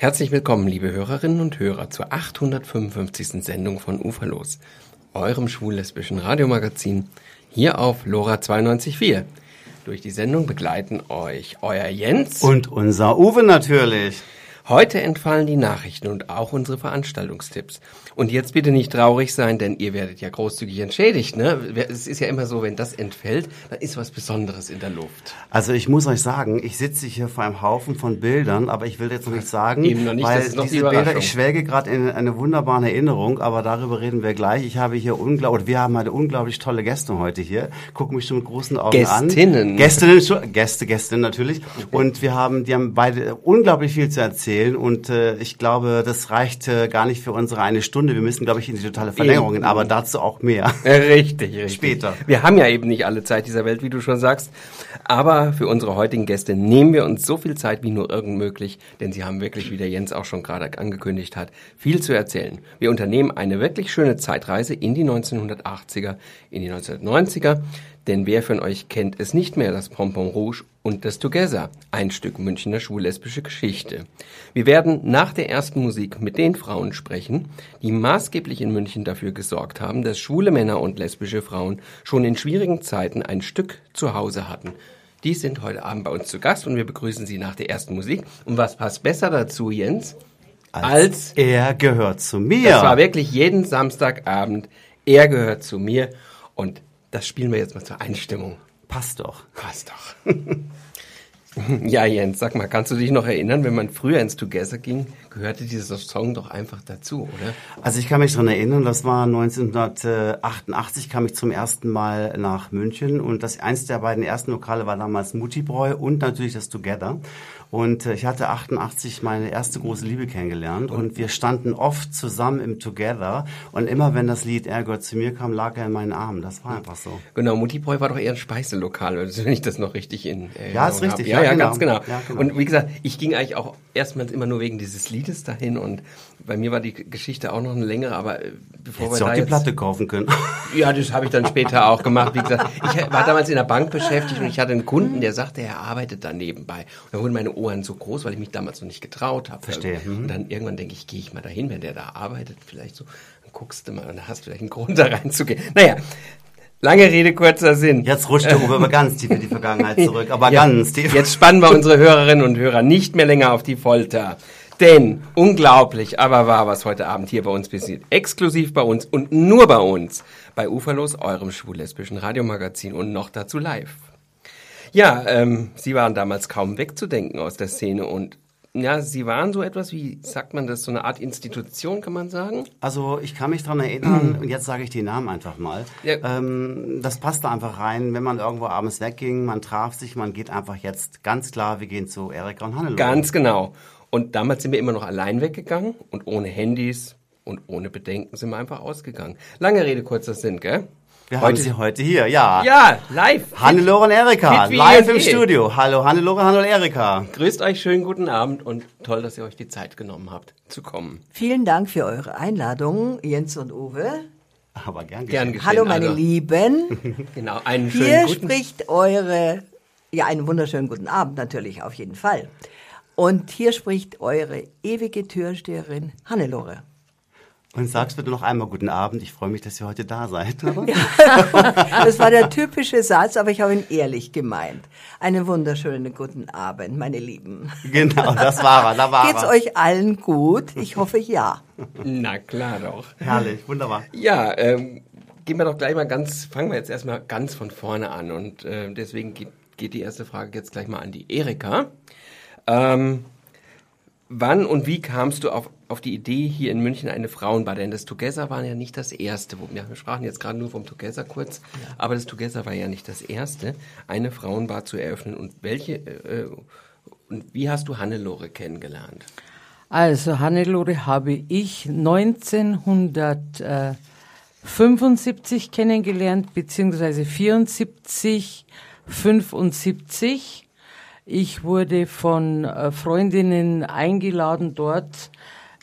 Herzlich willkommen, liebe Hörerinnen und Hörer, zur 855. Sendung von Uferlos, eurem schwul-lesbischen Radiomagazin, hier auf LoRa 92.4. Durch die Sendung begleiten euch euer Jens und unser Uwe natürlich. Heute entfallen die Nachrichten und auch unsere Veranstaltungstipps. Und jetzt bitte nicht traurig sein, denn ihr werdet ja großzügig entschädigt. Ne? Es ist ja immer so, wenn das entfällt, dann ist was Besonderes in der Luft. Also ich muss euch sagen, ich sitze hier vor einem Haufen von Bildern, aber ich will jetzt noch nicht sagen, Eben noch nicht, weil das ist noch diese die Bilder, ich schwelge gerade in eine wunderbare Erinnerung, aber darüber reden wir gleich. Ich habe hier unglaublich, wir haben eine unglaublich tolle Gäste heute hier. Gucken mich schon mit großen Augen Gästinnen. an. Gästinnen. Gäste, Gästinnen natürlich. Und wir haben, die haben beide unglaublich viel zu erzählen erzählen und äh, ich glaube, das reicht äh, gar nicht für unsere eine Stunde. Wir müssen, glaube ich, in die totale Verlängerung gehen, aber dazu auch mehr. Richtig, richtig. Später. Wir haben ja eben nicht alle Zeit dieser Welt, wie du schon sagst, aber für unsere heutigen Gäste nehmen wir uns so viel Zeit wie nur irgend möglich, denn sie haben wirklich, wie der Jens auch schon gerade angekündigt hat, viel zu erzählen. Wir unternehmen eine wirklich schöne Zeitreise in die 1980er, in die 1990er, denn wer von euch kennt es nicht mehr, das Pompon Rouge und das Together, ein Stück Münchner schwul-lesbische Geschichte. Wir werden nach der ersten Musik mit den Frauen sprechen, die maßgeblich in München dafür gesorgt haben, dass schwule Männer und lesbische Frauen schon in schwierigen Zeiten ein Stück zu Hause hatten. Die sind heute Abend bei uns zu Gast und wir begrüßen sie nach der ersten Musik. Und was passt besser dazu, Jens? Als, als er gehört zu mir. Das war wirklich jeden Samstagabend. Er gehört zu mir und das spielen wir jetzt mal zur Einstimmung. Passt doch. Passt doch. ja, Jens, sag mal, kannst du dich noch erinnern, wenn man früher ins Together ging, gehörte dieser Song doch einfach dazu, oder? Also ich kann mich daran erinnern, das war 1988, kam ich zum ersten Mal nach München und das eins der beiden ersten Lokale war damals Mutibräu und natürlich das Together. Und äh, ich hatte 88 meine erste große Liebe kennengelernt und, wir standen oft zusammen im Together und immer wenn das Lied Er gehört zu mir kam, lag er in meinen Armen. Das war einfach so. Genau, Mutibräu war doch eher ein Speiselokal, wenn ich das noch richtig in Erinnerung Ja, ist richtig. Ja, ja, ja genau. ganz genau. Ja, genau. Und wie gesagt, ich ging eigentlich auch erstmals immer nur wegen dieses Liedes dahin und bei mir war die Geschichte auch noch eine längere, aber äh, bevor Hättest wir da auch die Platte kaufen können. Ja, das habe ich dann später auch gemacht. Wie gesagt, ich war damals in der Bank beschäftigt und ich hatte einen Kunden, der sagte, er arbeitet da nebenbei. Und da wurden meine Ohren so groß, weil ich mich damals noch nicht getraut habe. Verstehe. Und mhm. dann irgendwann denke ich, gehe ich mal dahin, wenn der da arbeitet, vielleicht so, dann guckst du mal und hast vielleicht einen Grund da reinzugehen. Naja, Lange Rede, kurzer Sinn. Jetzt rutscht der Uwe ganz tief in die Vergangenheit zurück, aber ja, ganz tief. Jetzt spannen wir unsere Hörerinnen und Hörer nicht mehr länger auf die Folter. Denn unglaublich, aber wahr, was heute Abend hier bei uns passiert. Exklusiv bei uns und nur bei uns. Bei Uferlos, eurem schwul-lesbischen Radiomagazin und noch dazu live. Ja, ähm, sie waren damals kaum wegzudenken aus der Szene und ja, Sie waren so etwas wie, sagt man das, so eine Art Institution, kann man sagen? Also ich kann mich daran erinnern, und jetzt sage ich die Namen einfach mal. Ja. Ähm, das passte einfach rein, wenn man irgendwo abends wegging, man traf sich, man geht einfach jetzt ganz klar, wir gehen zu Erika und Hannelore. Ganz genau. Und damals sind wir immer noch allein weggegangen und ohne Handys und ohne Bedenken sind wir einfach ausgegangen. Lange Rede, kurzer Sinn, gell? Wir heute, haben sie heute hier, ja. Ja, live. Hannelore und Erika, live im Studio. Hallo Hannelore, hallo Erika. Grüßt euch, schönen guten Abend und toll, dass ihr euch die Zeit genommen habt, zu kommen. Vielen Dank für eure Einladung, Jens und Uwe. Aber gern geschehen. Gern geschehen hallo meine also. Lieben. genau, einen schönen Hier guten spricht eure, ja, einen wunderschönen guten Abend natürlich, auf jeden Fall. Und hier spricht eure ewige Türsteherin Hannelore. Und sagst bitte noch einmal guten Abend. Ich freue mich, dass ihr heute da seid. Ja, das war der typische Satz, aber ich habe ihn ehrlich gemeint. Einen wunderschönen guten Abend, meine Lieben. Genau, das war er. Da war Geht's er. euch allen gut? Ich hoffe ja. Na klar doch. Herrlich, wunderbar. Ja, ähm, gehen wir doch gleich mal ganz, fangen wir jetzt erstmal ganz von vorne an. Und äh, deswegen geht, geht die erste Frage jetzt gleich mal an die Erika. Ähm, wann und wie kamst du auf, auf die Idee, hier in München eine Frauenbar, denn das Together war ja nicht das erste, wo, ja, wir sprachen jetzt gerade nur vom Together kurz, ja. aber das Together war ja nicht das erste, eine Frauenbar zu eröffnen. Und welche, äh, und wie hast du Hannelore kennengelernt? Also Hannelore habe ich 1975 kennengelernt, beziehungsweise 74, 75 ich wurde von äh, Freundinnen eingeladen dort.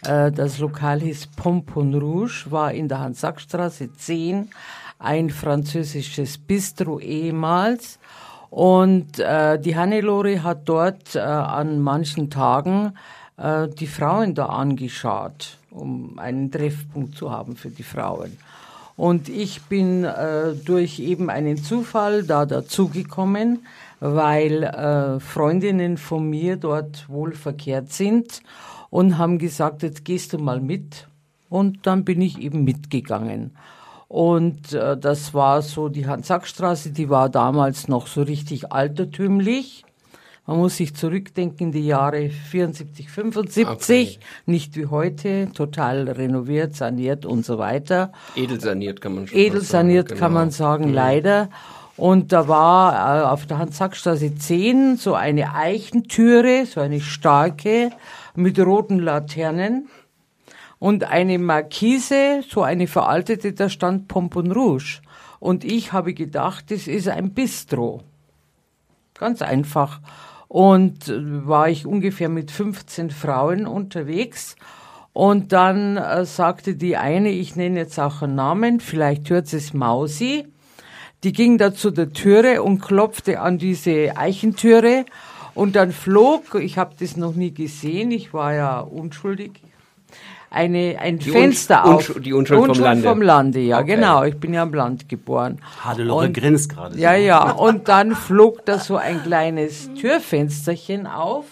Äh, das Lokal hieß Pompon Rouge, war in der Hans-Sack-Straße 10, ein französisches Bistro ehemals. Und äh, die Hannelore hat dort äh, an manchen Tagen äh, die Frauen da angeschaut, um einen Treffpunkt zu haben für die Frauen. Und ich bin äh, durch eben einen Zufall da dazugekommen, weil äh, Freundinnen von mir dort wohl verkehrt sind und haben gesagt, jetzt gehst du mal mit. Und dann bin ich eben mitgegangen. Und äh, das war so die Hans-Sack-Straße, die war damals noch so richtig altertümlich. Man muss sich zurückdenken, die Jahre 74, 75, okay. nicht wie heute, total renoviert, saniert und so weiter. Edelsaniert kann man schon Edelsaniert sagen, kann genau. man sagen, mhm. leider. Und da war äh, auf der Hans-Sack-Straße 10 so eine Eichentüre, so eine starke, mit roten Laternen. Und eine Markise, so eine veraltete, da stand Pompon Rouge. Und ich habe gedacht, das ist ein Bistro. Ganz einfach und war ich ungefähr mit 15 Frauen unterwegs. Und dann äh, sagte die eine, ich nenne jetzt auch einen Namen, vielleicht hört es Mausi. Die ging da zu der Türe und klopfte an diese Eichentüre und dann flog, ich habe das noch nie gesehen, ich war ja unschuldig, eine, ein die Fenster Unsch auf. Die Unschuld, Unschuld vom Lande. vom Lande, ja, okay. genau. Ich bin ja am Land geboren. Hadelore grinst gerade. Ja, ja. Und dann flog da so ein kleines Türfensterchen auf,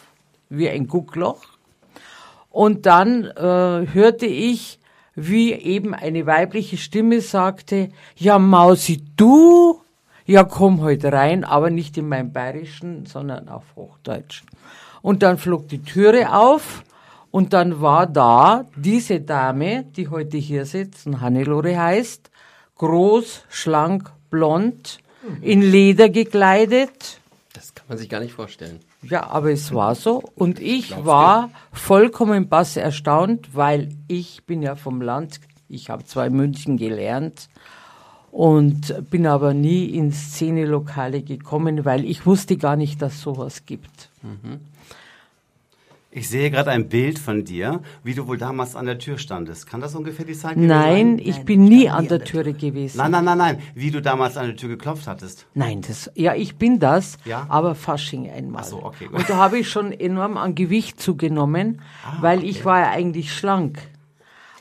wie ein Guckloch. Und dann äh, hörte ich, wie eben eine weibliche Stimme sagte, ja Mausi, du? Ja, komm heute rein, aber nicht in meinem Bayerischen, sondern auf Hochdeutsch. Und dann flog die Türe auf und dann war da diese Dame, die heute hier sitzt, und Hannelore heißt, groß, schlank, blond, in Leder gekleidet. Das kann man sich gar nicht vorstellen. Ja, aber es war so. Und ich Glaubst war du? vollkommen bass erstaunt, weil ich bin ja vom Land, ich habe zwar in München gelernt und bin aber nie in Szenelokale gekommen, weil ich wusste gar nicht, dass sowas gibt. Mhm. Ich sehe gerade ein Bild von dir, wie du wohl damals an der Tür standest. Kann das ungefähr die Zeit Nein, sein? ich bin nie an der Türe gewesen. Nein, nein, nein, nein. Wie du damals an der Tür geklopft hattest. Nein, das, ja, ich bin das, ja? aber Fasching einmal. Ach so, okay. Gut. Und da habe ich schon enorm an Gewicht zugenommen, ah, weil okay. ich war ja eigentlich schlank.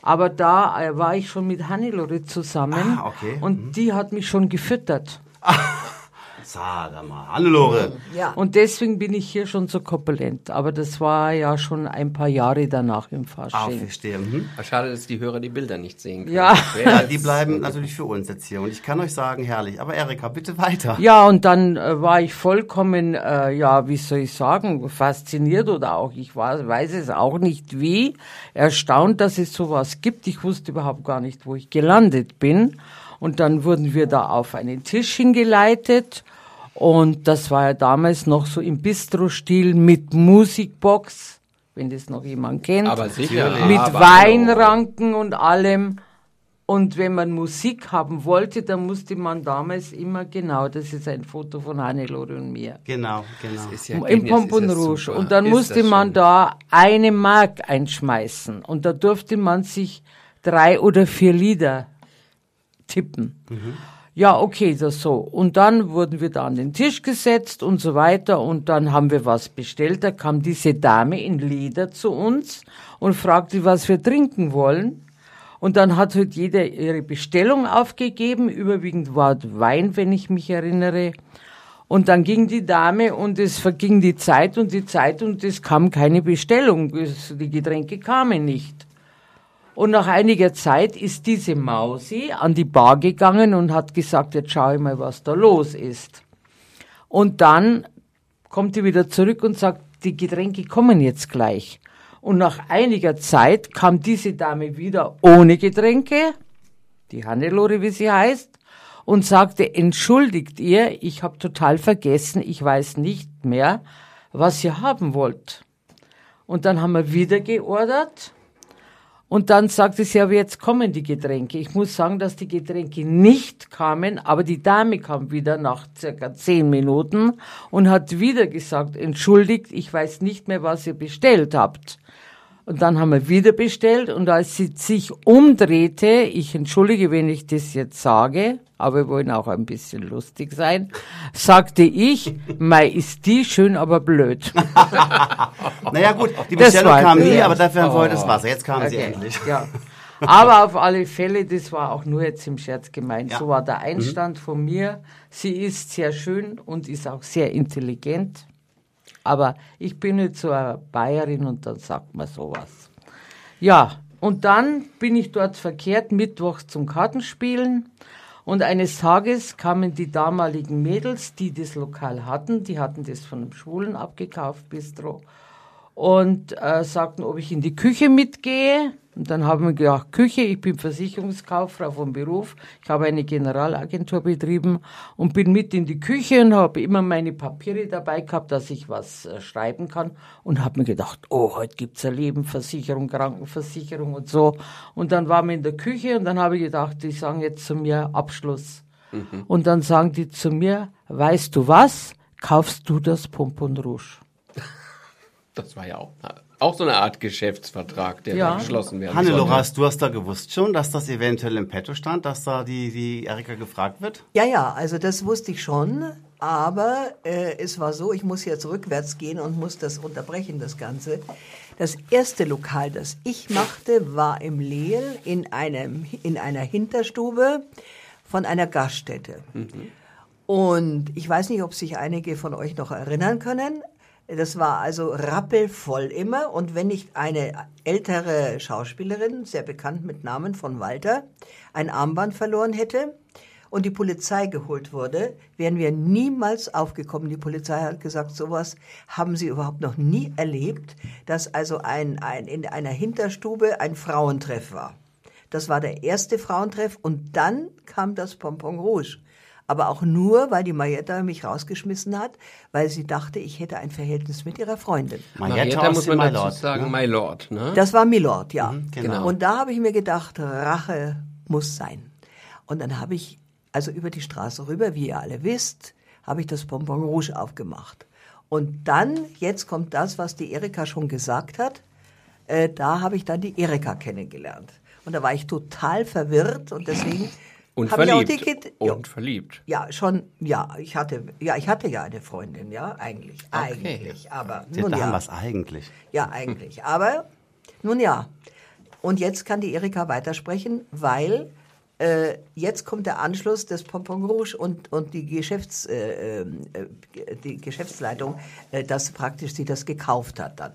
Aber da äh, war ich schon mit Hannelore zusammen ah, okay. und mhm. die hat mich schon gefüttert. Sag mal, Hannelore. Ja. Und deswegen bin ich hier schon so korpulent. Aber das war ja schon ein paar Jahre danach im Fasching. Ah, verstehe. Mhm. Schade, dass die Hörer die Bilder nicht sehen können. Ja. ja. Die bleiben natürlich für uns jetzt hier. Und ich kann euch sagen, herrlich. Aber Erika, bitte weiter. Ja, und dann äh, war ich vollkommen, äh, ja, wie soll ich sagen, fasziniert oder auch, ich war, weiß es auch nicht wie, erstaunt, dass es sowas gibt. Ich wusste überhaupt gar nicht, wo ich gelandet bin. Und dann wurden wir da auf einen Tisch hingeleitet und das war ja damals noch so im Bistro-Stil mit Musikbox, wenn das noch jemand kennt. Aber sicher. Mit aber Weinranken und allem. Und wenn man Musik haben wollte, dann musste man damals immer, genau, das ist ein Foto von Hannelore und mir. Genau, genau. Ja Im Pompon Rouge. Und dann ist musste man da eine Mark einschmeißen. Und da durfte man sich drei oder vier Lieder tippen. Mhm. Ja, okay, das so. Und dann wurden wir da an den Tisch gesetzt und so weiter und dann haben wir was bestellt. Da kam diese Dame in Leder zu uns und fragte, was wir trinken wollen. Und dann hat halt jeder ihre Bestellung aufgegeben. Überwiegend war Wein, wenn ich mich erinnere. Und dann ging die Dame und es verging die Zeit und die Zeit und es kam keine Bestellung. Die Getränke kamen nicht. Und nach einiger Zeit ist diese Mausi an die Bar gegangen und hat gesagt, jetzt schau ich mal, was da los ist. Und dann kommt sie wieder zurück und sagt, die Getränke kommen jetzt gleich. Und nach einiger Zeit kam diese Dame wieder ohne Getränke, die Hannelore, wie sie heißt, und sagte, entschuldigt ihr, ich habe total vergessen, ich weiß nicht mehr, was ihr haben wollt. Und dann haben wir wieder geordert und dann sagte sie, aber jetzt kommen die Getränke. Ich muss sagen, dass die Getränke nicht kamen, aber die Dame kam wieder nach circa zehn Minuten und hat wieder gesagt, entschuldigt, ich weiß nicht mehr, was ihr bestellt habt. Und dann haben wir wieder bestellt und als sie sich umdrehte, ich entschuldige, wenn ich das jetzt sage, aber wir wollen auch ein bisschen lustig sein, sagte ich, Mai ist die schön, aber blöd. naja gut, die Bestellung kam nie, aber dafür haben wir heute das Wasser. Jetzt kamen Okay. sie endlich. Ja. Aber auf alle Fälle, das war auch nur jetzt im Scherz gemeint. Ja. So war der Einstand von mir. Sie ist sehr schön und ist auch sehr intelligent. Aber ich bin jetzt so eine Bayerin und dann sagt man sowas. Ja, und dann bin ich dort verkehrt, mittwochs zum Kartenspielen. Und eines Tages kamen die damaligen Mädels, die das Lokal hatten, die hatten das von einem Schwulen abgekauft, Bistro, und äh, sagten, ob ich in die Küche mitgehe. Und dann haben wir gedacht, Küche, ich bin Versicherungskauffrau vom Beruf. Ich habe eine Generalagentur betrieben und bin mit in die Küche und habe immer meine Papiere dabei gehabt, dass ich was äh, schreiben kann. Und habe mir gedacht, oh, heute gibt's eine Lebensversicherung, Krankenversicherung und so. Und dann waren wir in der Küche und dann habe ich gedacht, die sagen jetzt zu mir Abschluss. Und dann sagen die zu mir, weißt du was, kaufst du das Pompon Rouge? Das war ja auch, auch so eine Art Geschäftsvertrag, der Ja. geschlossen werden sollte. hast du hast da gewusst schon, dass das eventuell im Petto stand, dass da die, die Erika gefragt wird? Ja, ja, also das wusste ich schon, aber äh, es war so, ich muss jetzt rückwärts gehen und muss das unterbrechen, das Ganze. Das erste Lokal, das ich machte, war im Lehl in, einem, in einer Hinterstube von einer Gaststätte. Und ich weiß nicht, ob sich einige von euch noch erinnern können. Das war also rappelvoll immer. Und wenn nicht eine ältere Schauspielerin, sehr bekannt mit Namen von Walter, ein Armband verloren hätte und die Polizei geholt wurde, wären wir niemals aufgekommen. Die Polizei hat gesagt, sowas haben sie überhaupt noch nie erlebt, dass also ein, ein, in einer Hinterstube ein Frauentreff war. Das war der erste Frauentreff und dann kam das Pompon Rouge. Aber auch nur, weil die Marietta mich rausgeschmissen hat, weil sie dachte, ich hätte ein Verhältnis mit ihrer Freundin. Marietta aus muss man My dazu Lord, sagen, ne? My Lord, ne? Das war Milord, ja. genau. Und da habe ich mir gedacht, Rache muss sein. Und dann habe ich, also über die Straße rüber, wie ihr alle wisst, habe ich das Bonbon Rouge aufgemacht. Und dann, jetzt kommt das, was die Erika schon gesagt hat, äh, da habe ich dann die Erika kennengelernt. Und da war ich total verwirrt und deswegen Und habe ich auch verliebt. die Kid ja, Und verliebt. ja, schon, ja, ich hatte, ja, ich hatte ja eine Freundin, ja, eigentlich, eigentlich, aber Ja, nun ja. haben wir es eigentlich. Ja, eigentlich. Aber nun ja. Und jetzt kann die Erika weitersprechen, weil äh, jetzt kommt der Anschluss des Pompon Rouge und, und die, Geschäfts, äh, äh, die Geschäftsleitung, äh, dass praktisch sie das gekauft hat dann.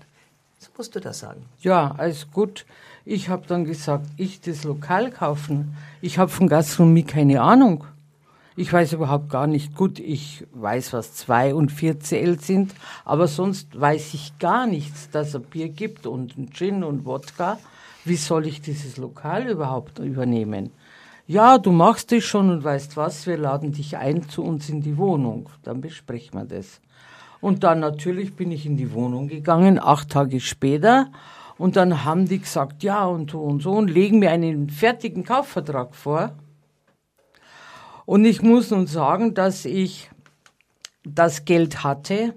Jetzt musst du das sagen. Ja, alles gut. Ich habe dann gesagt, ich das Lokal kaufen. Ich habe von Gastronomie keine Ahnung. Ich weiß überhaupt gar nicht gut. Ich weiß, was 2 und 4 CL sind, aber sonst weiß ich gar nichts, dass es Bier gibt und ein Gin und Wodka. Wie soll ich dieses Lokal überhaupt übernehmen? Ja, du machst es schon und weißt was, wir laden dich ein zu uns in die Wohnung. Dann besprechen wir das. Und dann natürlich bin ich in die Wohnung gegangen, acht Tage später. Und dann haben die gesagt, ja und so und so und legen mir einen fertigen Kaufvertrag vor. Und ich muss nun sagen, dass ich das Geld hatte.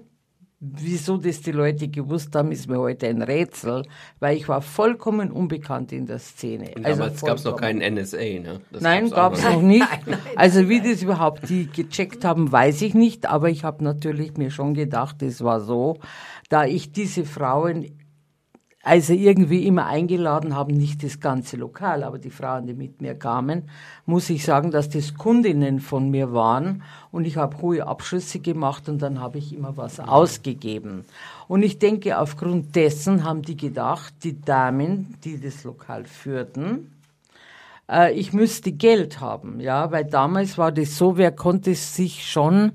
Wieso das die Leute gewusst haben, ist mir heute ein Rätsel, weil ich war vollkommen unbekannt in der Szene. Und damals gab es noch keinen NSA, ne? Das Nein, gab es noch nicht. also wie das überhaupt die gecheckt haben, weiß ich nicht. Aber ich habe natürlich mir schon gedacht, es war so, da ich diese Frauen also irgendwie immer eingeladen haben, nicht das ganze Lokal, aber die Frauen, die mit mir kamen, muss ich sagen, dass das Kundinnen von mir waren und ich habe hohe Abschlüsse gemacht und dann habe ich immer was ausgegeben. Und ich denke, aufgrund dessen haben die gedacht, die Damen, die das Lokal führten, äh, ich müsste Geld haben, ja, weil damals war das so, wer konnte sich schon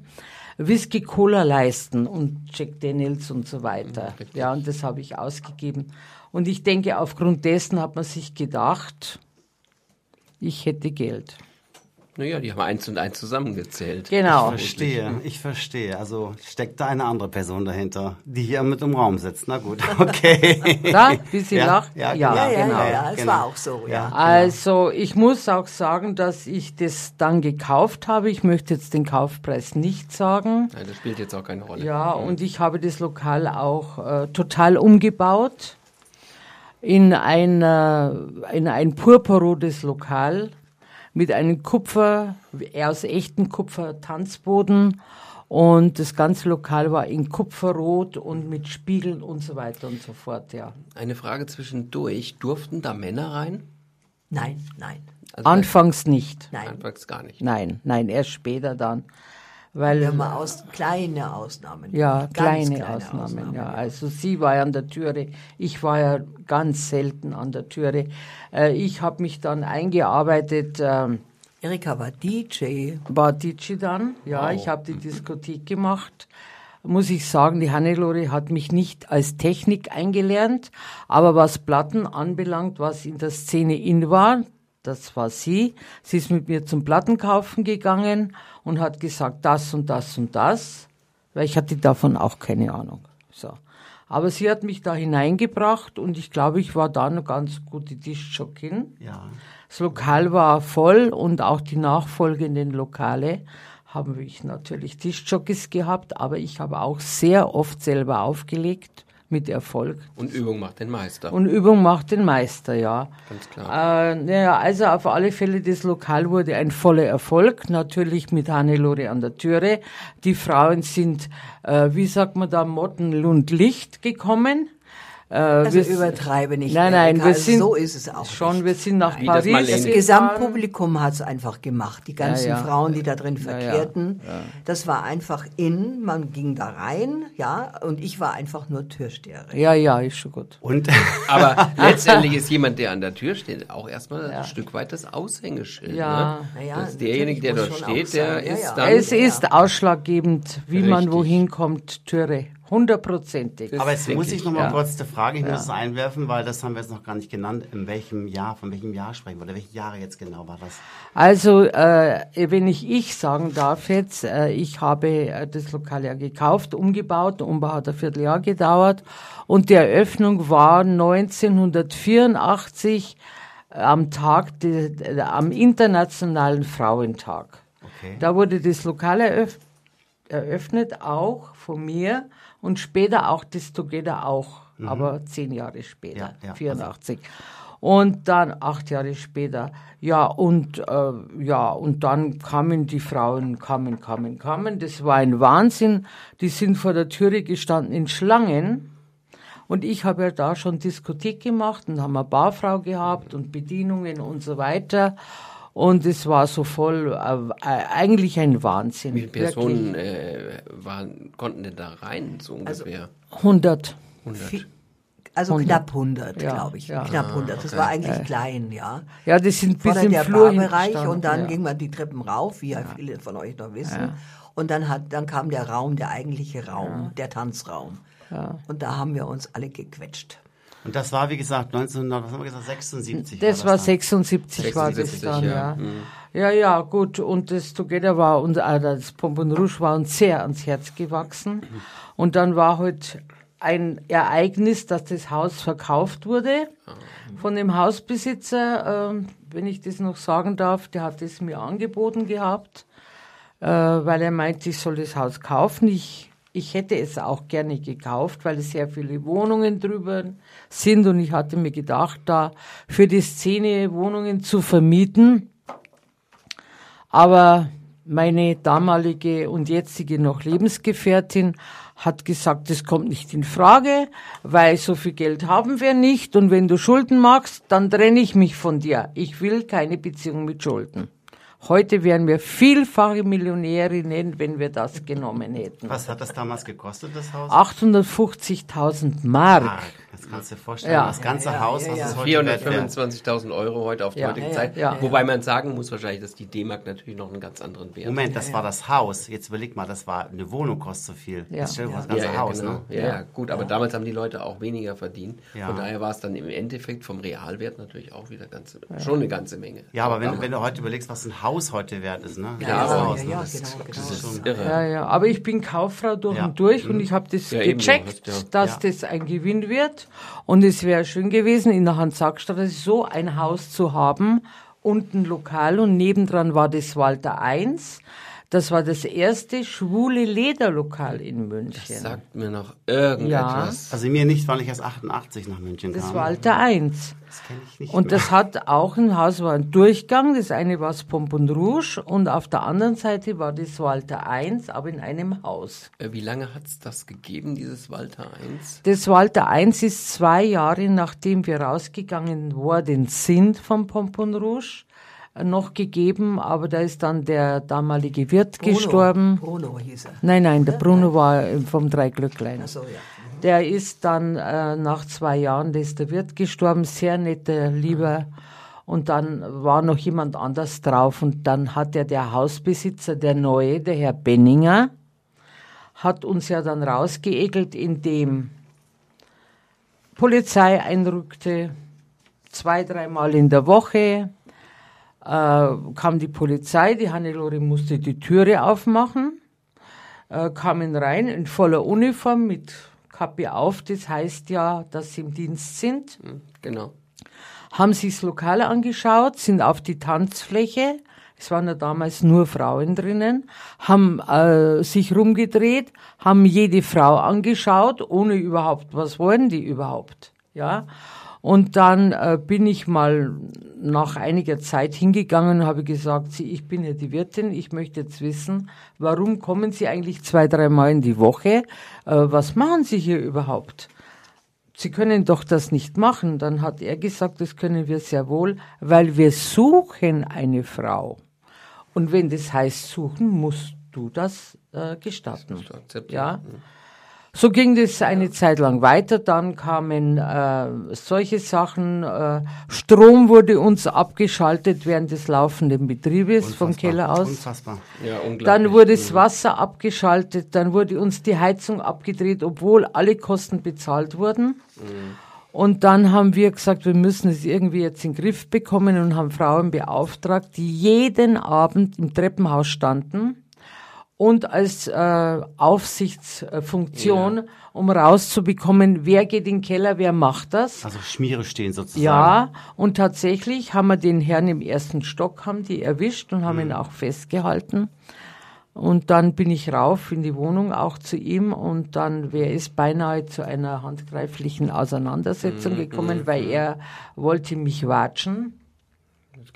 Whisky Cola leisten und Jack Daniels und so weiter. Ja, und das habe ich ausgegeben. Und ich denke, aufgrund dessen hat man sich gedacht, ich hätte Geld. Naja, die haben eins und eins zusammengezählt. Genau. Verstehe, ich verstehe. Also steckt da eine andere Person dahinter, die hier mit im Raum sitzt. Na gut, okay. Da, wie sie Ja, lacht? ja, ja, genau. Ja, ja, genau. ja, ja, es genau. war auch so, ja. Also ich muss auch sagen, dass ich das dann gekauft habe. Ich möchte jetzt den Kaufpreis nicht sagen. Nein, das spielt jetzt auch keine Rolle. Ja, und ich habe das Lokal auch äh, total umgebaut. in, einer, in ein purpurrotes Lokal mit einem Kupfer, aus echten Kupfer Tanzboden und das ganze Lokal war in Kupferrot und mit Spiegeln und so weiter und so fort, ja. Eine Frage zwischendurch. Durften da Männer rein? Nein, nein. Also Anfangs nicht. Nein. Anfangs gar nicht. Nein, nein, erst später dann. Weil, wir haben aus, kleine Ausnahmen. Ja, kleine, kleine Ausnahmen, Ausnahmen, ja. Also sie war ja an der Türe, ich war ja ganz selten an der Türe. Äh, ich habe mich dann eingearbeitet. Äh, Erika war DJ. War DJ dann, ja. Wow. Ich habe die Diskothek gemacht. Muss ich sagen, die Hannelore hat mich nicht als Technik eingelernt, aber was Platten anbelangt, was in der Szene in war, das war sie. Sie ist mit mir zum Plattenkaufen gegangen und hat gesagt, das und das und das, weil ich hatte davon auch keine Ahnung. So. Aber sie hat mich da hineingebracht und ich glaube, ich war da eine ganz gute Dischjockin. Ja. Das Lokal war voll und auch die nachfolgenden Lokale haben wir natürlich Dischjockeys gehabt, aber ich habe auch sehr oft selber aufgelegt mit Erfolg. Und Übung macht den Meister. Und Übung macht den Meister, ja. Ganz klar. Äh, naja, also auf alle Fälle, das Lokal wurde ein voller Erfolg, natürlich mit Hannelore an der Türe. Die Frauen sind, äh, wie sagt man da, Mottenlund Licht gekommen. Äh, also wir, übertreibe nicht. Nein, nein, wir also sind so ist es auch. Schon, nicht. wir sind nach Wie Paris. Das, das Gesamtpublikum hat es einfach gemacht. Die ganzen ja, ja. Frauen, die da drin verkehrten, ja, das war einfach in. Man ging da rein, ja, und ich war einfach nur Türsteherin. Ja, ja, ist schon gut. Und aber letztendlich ist jemand, der an der Tür steht, auch erstmal ein Stück weit das Aushängeschild. Ja, ne? ja das derjenige, der dort steht, der ist dann. Es ist ausschlaggebend, wie Richtig. man wohin kommt, Türe. Hundertprozentig. Aber jetzt muss ich noch mal ja. kurz die Frage, ich ja. muss es einwerfen, weil das haben wir jetzt noch gar nicht genannt. In welchem Jahr, von welchem Jahr sprechen wir oder welche Jahre jetzt genau war das? Also, äh, wenn ich ich sagen darf jetzt, äh, ich habe äh, das Lokal ja gekauft, umgebaut, der Umbau hat ein Vierteljahr gedauert und die Eröffnung war 1984 äh, am Tag, de, de, am Internationalen Frauentag. Okay. Da wurde das Lokal eröff eröffnet, auch von mir und später auch das Together auch, mhm. aber zehn Jahre später, ja, ja, 84. Also. Und dann acht Jahre später, ja, und äh, ja, und dann kamen die Frauen, kamen, kamen, kamen. Das war ein Wahnsinn. Die sind vor der Türe gestanden in Schlangen. Und ich habe ja da schon Diskothek gemacht und haben eine Barfrau gehabt und Bedienungen und so weiter. Und es war so voll, äh, eigentlich ein Wahnsinn. Wie viele Personen äh, waren, konnten denn da rein, so also ungefähr? Also 100. 100. Also 100. knapp 100, ja, glaube ich. Ja. Knapp 100. Das okay. war eigentlich äh. klein, ja. Ja, das sind bis im der Flur Barbereich und dann ja. ging man die Treppen rauf, wie ja viele von euch noch wissen. Und dann hat, dann kam der Raum, der eigentliche Raum, der Tanzraum. Und da haben wir uns alle gequetscht. Und das war, wie gesagt, 1900, was haben wir gesagt, 76? Das war, das war 76, 76, war das dann, ja. Ja. Mhm. ja, ja, gut. Und das Together war, und äh, das Pompon Rouge war uns sehr ans Herz gewachsen. Und dann war halt ein Ereignis, dass das Haus verkauft wurde von dem Hausbesitzer, äh, wenn ich das noch sagen darf, der hat es mir angeboten gehabt, äh, weil er meinte, ich soll das Haus kaufen. Ich ich hätte es auch gerne gekauft, weil es sehr viele Wohnungen drüber sind und ich hatte mir gedacht, da für die Szene Wohnungen zu vermieten. Aber meine damalige und jetzige noch Lebensgefährtin hat gesagt, das kommt nicht in Frage, weil so viel Geld haben wir nicht und wenn du Schulden magst, dann trenne ich mich von dir. Ich will keine Beziehung mit Schulden. Heute wären wir vielfache Millionärinnen, wenn wir das genommen hätten. Was hat das damals gekostet, das Haus? 850.000 Mark. Mark. Das kannst du dir vorstellen, ja. das ganze ja, Haus, ja, ja, was ist heute 425.000 Euro heute auf die heutige Zeit. Wobei man sagen muss wahrscheinlich, dass die D-Mark natürlich noch einen ganz anderen Wert Moment, das war das Haus. Jetzt überleg mal, das war eine Wohnung kostet so viel. Ja. Das stellt das ganze Haus, genau. ne? Ja, gut, aber damals haben die Leute auch weniger verdient. Von daher war es dann im Endeffekt vom Realwert natürlich auch wieder ganz, schon eine ganze Menge. Ja, aber, wenn, wenn, du heute überlegst, was ein Haus heute wert ist, ne? Ja, ja, Haus, ne? das, genau, genau. Das ist irre. Ja, ja, aber ich bin Kauffrau durch und durch und ich habe das gecheckt, dass das ein Gewinn wird und es wäre schön gewesen, in der Hans-Sack-Straße so ein Haus zu haben, unten lokal und nebendran war das Walter 1. Das war das erste schwule Lederlokal in München. Das sagt mir noch irgendetwas. Ja. Also mir nicht, weil ich erst 88 nach München das kam. Das war Alter 1. Das kenne ich nicht Und mehr. das hat auch ein Haus, war ein Durchgang. Das eine war das Pompon Rouge und auf der anderen Seite war das Walter 1, aber in einem Haus. Äh, Wie lange hat's das gegeben, dieses Walter 1? Das Walter 1 ist zwei Jahre, nachdem wir rausgegangen worden sind vom Pompon Rouge, noch gegeben, aber da ist dann der damalige Wirt Bruno, gestorben. Bruno hieß er. Nein, nein, der Bruno war äh, vom Dreiglücklein. Ach so, ja. Der ist dann äh, nach zwei Jahren, da ist der Wirt gestorben, sehr netter, lieber. Und dann war noch jemand anders drauf und dann hat ja der Hausbesitzer, der Neue, der Herr Benninger, hat uns ja dann rausgeekelt, indem Polizei einrückte, zwei, dreimal in der Woche, äh, kam die Polizei, die Hannelore musste die Türe aufmachen, äh, kamen rein in voller Uniform mit Kappe auf, das heißt ja, dass sie im Dienst sind, Hm, Genau. haben sich das Lokal angeschaut, sind auf die Tanzfläche, es waren ja damals nur Frauen drinnen, haben äh, sich rumgedreht, haben jede Frau angeschaut, ohne überhaupt, was wollen die überhaupt, ja. Und dann äh, bin ich mal nach einiger Zeit hingegangen und habe gesagt, Sie, ich bin ja die Wirtin, ich möchte jetzt wissen, warum kommen Sie eigentlich zwei, dreimal in die Woche? Äh, was machen Sie hier überhaupt? Sie können doch das nicht machen. Dann hat er gesagt, das können wir sehr wohl, weil wir suchen eine Frau. Und wenn das heißt suchen, musst du das äh, gestatten. musst du akzeptieren. So ging das eine Zeit lang weiter. Dann kamen äh, solche Sachen. Äh, Strom wurde uns abgeschaltet während des laufenden Betriebes vom Unfassbar, Keller aus. Unfassbar. Ja, unglaublich. Dann wurde das Wasser abgeschaltet, dann wurde uns die Heizung abgedreht, obwohl alle Kosten bezahlt wurden. Und dann haben wir gesagt, wir müssen es irgendwie jetzt in den Griff bekommen und haben Frauen beauftragt, die jeden Abend im Treppenhaus standen und als äh, Aufsichtsfunktion, um rauszubekommen, wer geht in den Keller, wer macht das. Also Schmiere stehen sozusagen. Ja, und tatsächlich haben wir den Herrn im ersten Stock haben die erwischt und haben ihn auch festgehalten. Und dann bin ich rauf in die Wohnung, auch zu ihm. Und dann wäre es beinahe zu einer handgreiflichen Auseinandersetzung gekommen, weil er wollte mich watschen.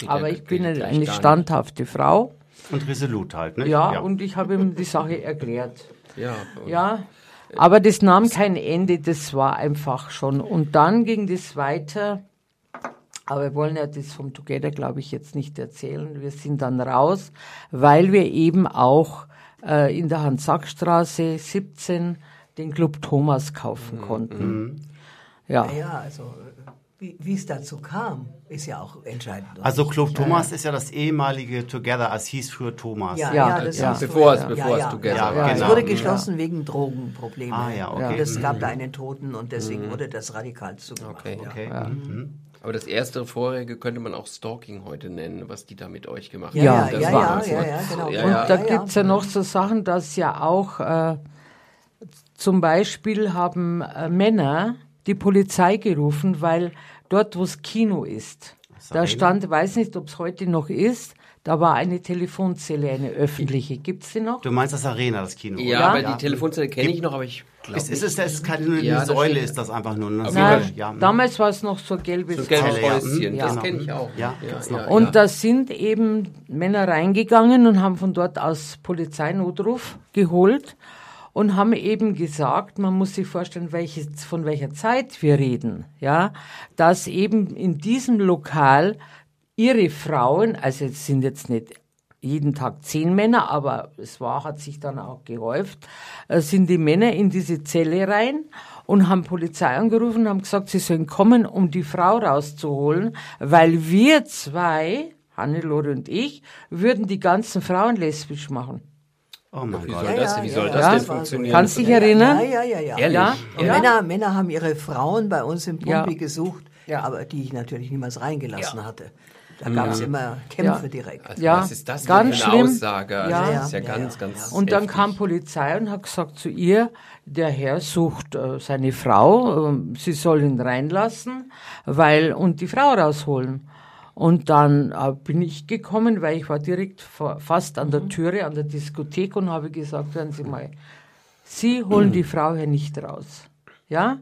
Aber ja- ich bin eine, standhafte Frau. Und resolut halt, ne? Ja, und ich habe ihm die Sache erklärt. Ja, Ja, aber das nahm kein Ende, das war einfach schon. Und dann ging das weiter. Aber wir wollen ja das vom Together, glaube ich, jetzt nicht erzählen. Wir sind dann raus, weil wir eben auch äh, in der Hans-Sack-Straße 17 den Club Thomas kaufen konnten. Ja. Ja, also wie es dazu kam, ist ja auch entscheidend. Also Club Thomas ist ja das ehemalige Together, es hieß früher Thomas. ja, Ja, ja, das ja. Bevor es- bevor es Together war. Ja, genau. Es wurde geschlossen wegen Drogenproblemen. Ah, ja, okay. Und es gab da einen Toten und deswegen wurde das radikal zugemacht. Okay. Ja. Okay. Mhm. Aber das erste vorherige könnte man auch Stalking heute nennen, was die da mit euch gemacht Ja, Ja, ja, Das ja, war ja, was, ja, ne? ja, genau. Und ja. da gibt's ja noch so Sachen, dass ja auch äh, zum Beispiel haben äh, Männer die Polizei gerufen, weil dort, wo das Kino ist, da Arena? stand, weiß nicht, ob es heute noch ist, da war eine Telefonzelle, eine öffentliche. Gibt's die noch? Du meinst das Arena, das Kino? Ja, Ja. aber die Telefonzelle kenne ich noch, aber ich glaube Ist, ist es, das ist keine Ja, Säule, steht- ist das einfach nur. Ne? Nein, ja, damals war es noch so gelbes so gelbes ja. Häuschen, das genau. kenne ich auch. Ja, ja, ja. Und ja. da sind eben Männer reingegangen und haben von dort aus Polizeinotruf geholt und haben eben gesagt, man muss sich vorstellen, welche, von welcher Zeit wir reden, ja, dass eben in diesem Lokal ihre Frauen, also es sind jetzt nicht jeden Tag zehn Männer, aber es war, hat sich dann auch gehäuft, äh, sind die Männer in diese Zelle rein und haben Polizei angerufen und haben gesagt, sie sollen kommen, um die Frau rauszuholen, weil wir zwei, Hannelore und ich, würden die ganzen Frauen lesbisch machen. Oh mein Wie Gott. soll das, wie soll ja, das ja. denn funktionieren? Kannst dich erinnern? Ja, ja, ja, ja. Ehrlich? Ja? Und Ja. Männer, Männer haben ihre Frauen bei uns im Ja. Pumpi gesucht, Ja. aber die ich natürlich niemals reingelassen hatte. Da gab es immer Kämpfe Ja. direkt. Also, Ja, was ist das ganz für eine schlimm. Aussage? Also, Ja. das ist ja, Ja, ganz, ja, ganz. Und dann heftig. kam Polizei und hat gesagt zu ihr, der Herr sucht äh, seine Frau, äh, sie soll ihn reinlassen, weil und die Frau rausholen. Und dann äh, bin ich gekommen, weil ich war direkt fast an der Türe, an der Diskothek und habe gesagt, hören Sie mal, Sie holen die Frau hier nicht raus. Ja?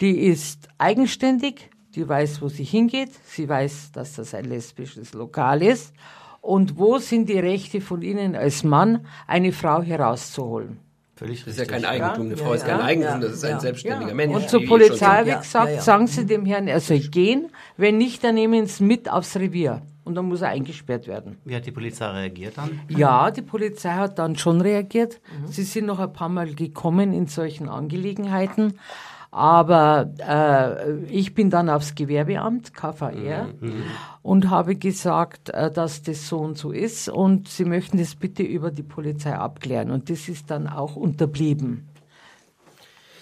Die ist eigenständig, die weiß, wo sie hingeht, sie weiß, dass das ein lesbisches Lokal ist. Und wo sind die Rechte von Ihnen als Mann, eine Frau herauszuholen? Völlig das ist ja kein Eigentum, eine Frau ist kein Eigentum, das ist ein selbstständiger Mensch. Und zur Polizei habe ich gesagt, sagen Sie dem Herrn, er soll gehen, wenn nicht, dann nehmen Sie es mit aufs Revier. Und dann muss er eingesperrt werden. Wie hat die Polizei reagiert dann? Ja, die Polizei hat dann schon reagiert. Mhm. Sie sind noch ein paar Mal gekommen in solchen Angelegenheiten. Aber äh, ich bin dann aufs Gewerbeamt, KVR, mhm. und habe gesagt, äh, dass das so und so ist und Sie möchten das bitte über die Polizei abklären. Und das ist dann auch unterblieben.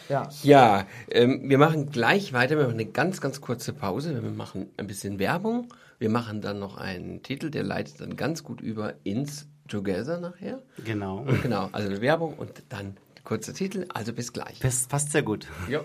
Ja, ja ähm, wir machen gleich weiter. Wir machen eine ganz, ganz kurze Pause. Wir machen ein bisschen Werbung. Wir machen dann noch einen Titel, der leitet dann ganz gut über ins Together nachher. Genau. Genau, also Werbung und dann Kurzer Titel, also bis gleich. Das passt sehr gut. Ja.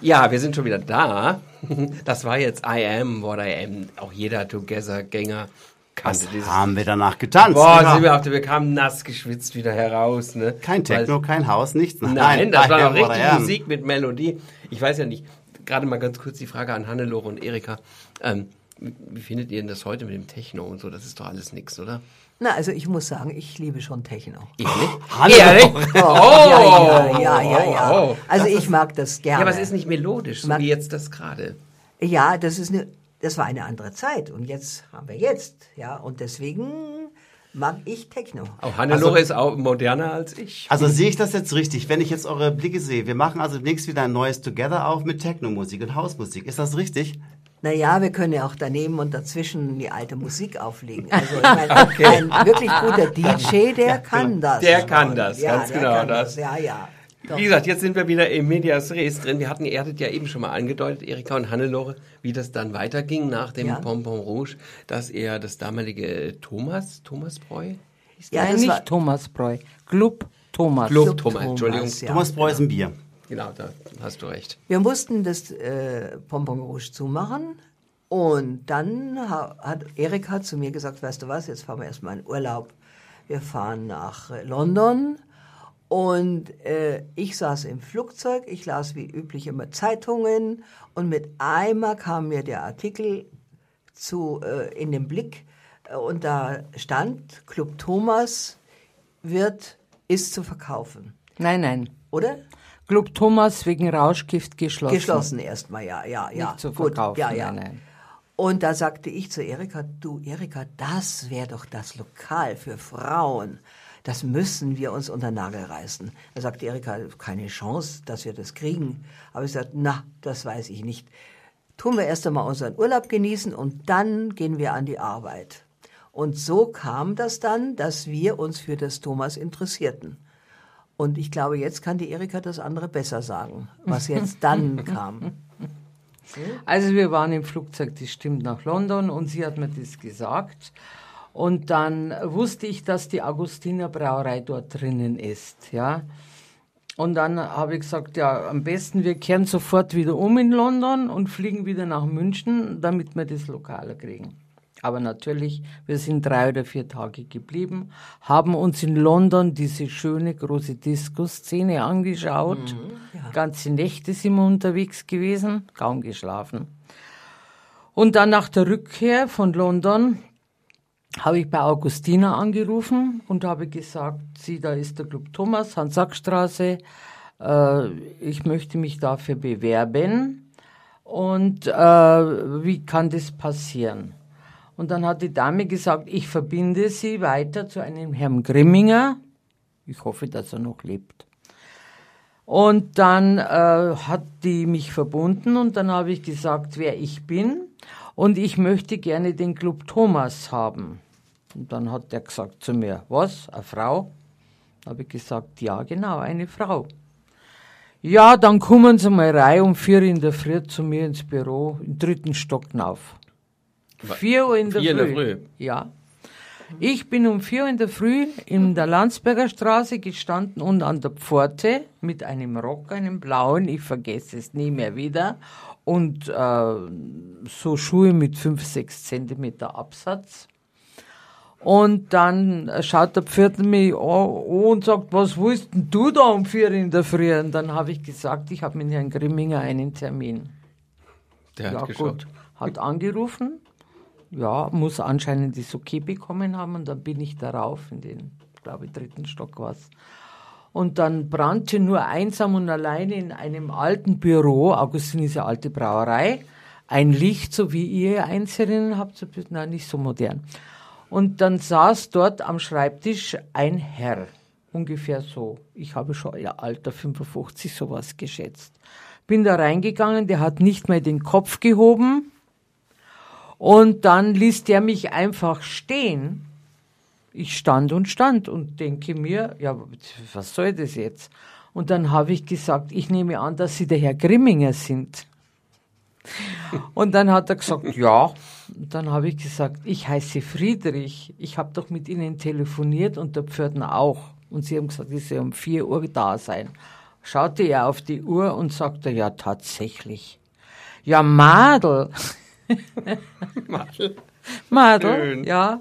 Ja, wir sind schon wieder da. Das war jetzt I Am What I Am. Auch jeder Together-Gänger kannte dieses. haben wir danach getanzt? Boah, genau. sind wir, auf, wir kamen nass geschwitzt wieder heraus. Ne? Kein Techno, Weil, kein Haus, nichts. Nein, nein das war noch richtig Musik mit Melodie. Ich weiß ja nicht, gerade mal ganz kurz die Frage an Hannelore und Erika. Ähm, wie findet ihr denn das heute mit dem Techno und so? Das ist doch alles nichts, oder? Na, also ich muss sagen, ich liebe schon Techno. Ich nicht? Hallo. Ehrlich? Oh, oh, ja, ja, ja, ja, oh, oh. Also ich mag das gerne. Ja, aber es ist nicht melodisch, so mag, wie jetzt das gerade. Ja, das ist eine, das war eine andere Zeit und jetzt haben wir jetzt, ja, und deswegen mag ich Techno. Auch Hannelore also, ist auch moderner als ich. Also sehe ich das jetzt richtig, wenn ich jetzt eure Blicke sehe. Wir machen also demnächst wieder ein neues Together auf mit Techno-Musik und Hausmusik. Ist das richtig? Naja, wir können ja auch daneben und dazwischen die alte Musik auflegen. Also ich meine, okay. ein wirklich guter DJ, der ja, kann genau. das. Der kann das, ja, ganz genau das. das. Ja, ja. Doch. Wie gesagt, jetzt sind wir wieder im Medias Res drin. Wir hatten, ihr hattet ja eben schon mal angedeutet, Erika und Hannelore, wie das dann weiterging nach dem ja. Pompon Rouge, dass er das damalige Thomas, Thomas Breu? Ja, Nein, nicht Thomas Breu. Club Thomas. Club, Club Thomas, Entschuldigung. Ja. Thomas Breu ist ein Bier. Genau, da hast du recht. Wir mussten das äh, Pompon Rouge zumachen. Und dann hat Erika zu mir gesagt, weißt du was, jetzt fahren wir erstmal in Urlaub. Wir fahren nach äh, London. Und äh, ich saß im Flugzeug, ich las wie üblich immer Zeitungen und mit einmal kam mir der Artikel zu, äh, in den Blick äh, und da stand, Club Thomas wird, ist zu verkaufen. Nein, nein. Oder? Club Thomas wegen Rauschgift geschlossen. Geschlossen erstmal, ja, ja, ja. Nicht zu verkaufen, Gut, ja, ja. Nein, nein. Und da sagte ich zu Erika, du Erika, das wäre doch das Lokal für Frauen. Das müssen wir uns unter Nagel reißen. Da sagte Erika, keine Chance, dass wir das kriegen. Aber ich sagte, na, das weiß ich nicht. Tun wir erst einmal unseren Urlaub genießen und dann gehen wir an die Arbeit. Und so kam das dann, dass wir uns für das Thomas interessierten. Und ich glaube, jetzt kann die Erika das andere besser sagen, was jetzt dann kam. Also wir waren im Flugzeug, das stimmt, nach London und sie hat mir das gesagt. Und dann wusste ich, dass die Augustiner Brauerei dort drinnen ist, ja. Und dann habe ich gesagt, ja, am besten wir kehren sofort wieder um in London und fliegen wieder nach München, damit wir das Lokal kriegen. Aber natürlich, wir sind drei oder vier Tage geblieben, haben uns in London diese schöne große Disco-Szene angeschaut. Mhm, ja. Ganze Nächte sind wir unterwegs gewesen, kaum geschlafen. Und dann nach der Rückkehr von London habe ich bei Augustina angerufen und habe gesagt, sie, da ist der Club Thomas, Hans-Sack-Straße, äh, ich möchte mich dafür bewerben und äh, wie kann das passieren? Und dann hat die Dame gesagt, ich verbinde Sie weiter zu einem Herrn Grimminger. Ich hoffe, dass er noch lebt. Und dann äh, hat die mich verbunden und dann habe ich gesagt, wer ich bin und ich möchte gerne den Club Thomas haben. Und dann hat der gesagt zu mir, was, eine Frau? habe ich gesagt, ja genau, eine Frau. Ja, dann kommen Sie mal rein um vier in der Früh zu mir ins Büro, im dritten Stock hinauf. Vier Uhr in der, Früh. in der Früh. Ja. Ich bin um vier in der Früh in der Landsberger Straße gestanden und an der Pforte mit einem Rock, einem blauen, ich vergesse es nie mehr wieder, und äh, so Schuhe mit fünf, sechs Zentimeter Absatz. Und dann schaut der Pförtner mich an und sagt, was willst denn du da um vier in der Früh? Und dann habe ich gesagt, ich habe mit Herrn Grimminger einen Termin. Der hat ja geschaut. gut, hat angerufen. Ja, muss anscheinend das Okay bekommen haben und dann bin ich darauf in den, glaube ich, dritten Stock was. Und dann brannte nur einsam und alleine in einem alten Büro, Augustin ist ja alte Brauerei, ein Licht, so wie ihr eins herinnen habt, so, nein, nicht so modern. Und dann saß dort am Schreibtisch ein Herr, ungefähr so. Ich habe schon ja, Alter 55 sowas geschätzt. Bin da reingegangen, der hat nicht mehr den Kopf gehoben und dann ließ der mich einfach stehen. Ich stand und stand und denke mir, ja, was soll das jetzt? Und dann habe ich gesagt, ich nehme an, dass Sie der Herr Grimminger sind. Und dann hat er gesagt, ja. Und dann habe ich gesagt, ich heiße Friedrich. Ich habe doch mit Ihnen telefoniert und der Pförtner auch. Und Sie haben gesagt, ich soll um 4 Uhr da sein. Schaute er auf die Uhr und sagte, ja, tatsächlich. Ja, Madel. Madel. Madel, ja.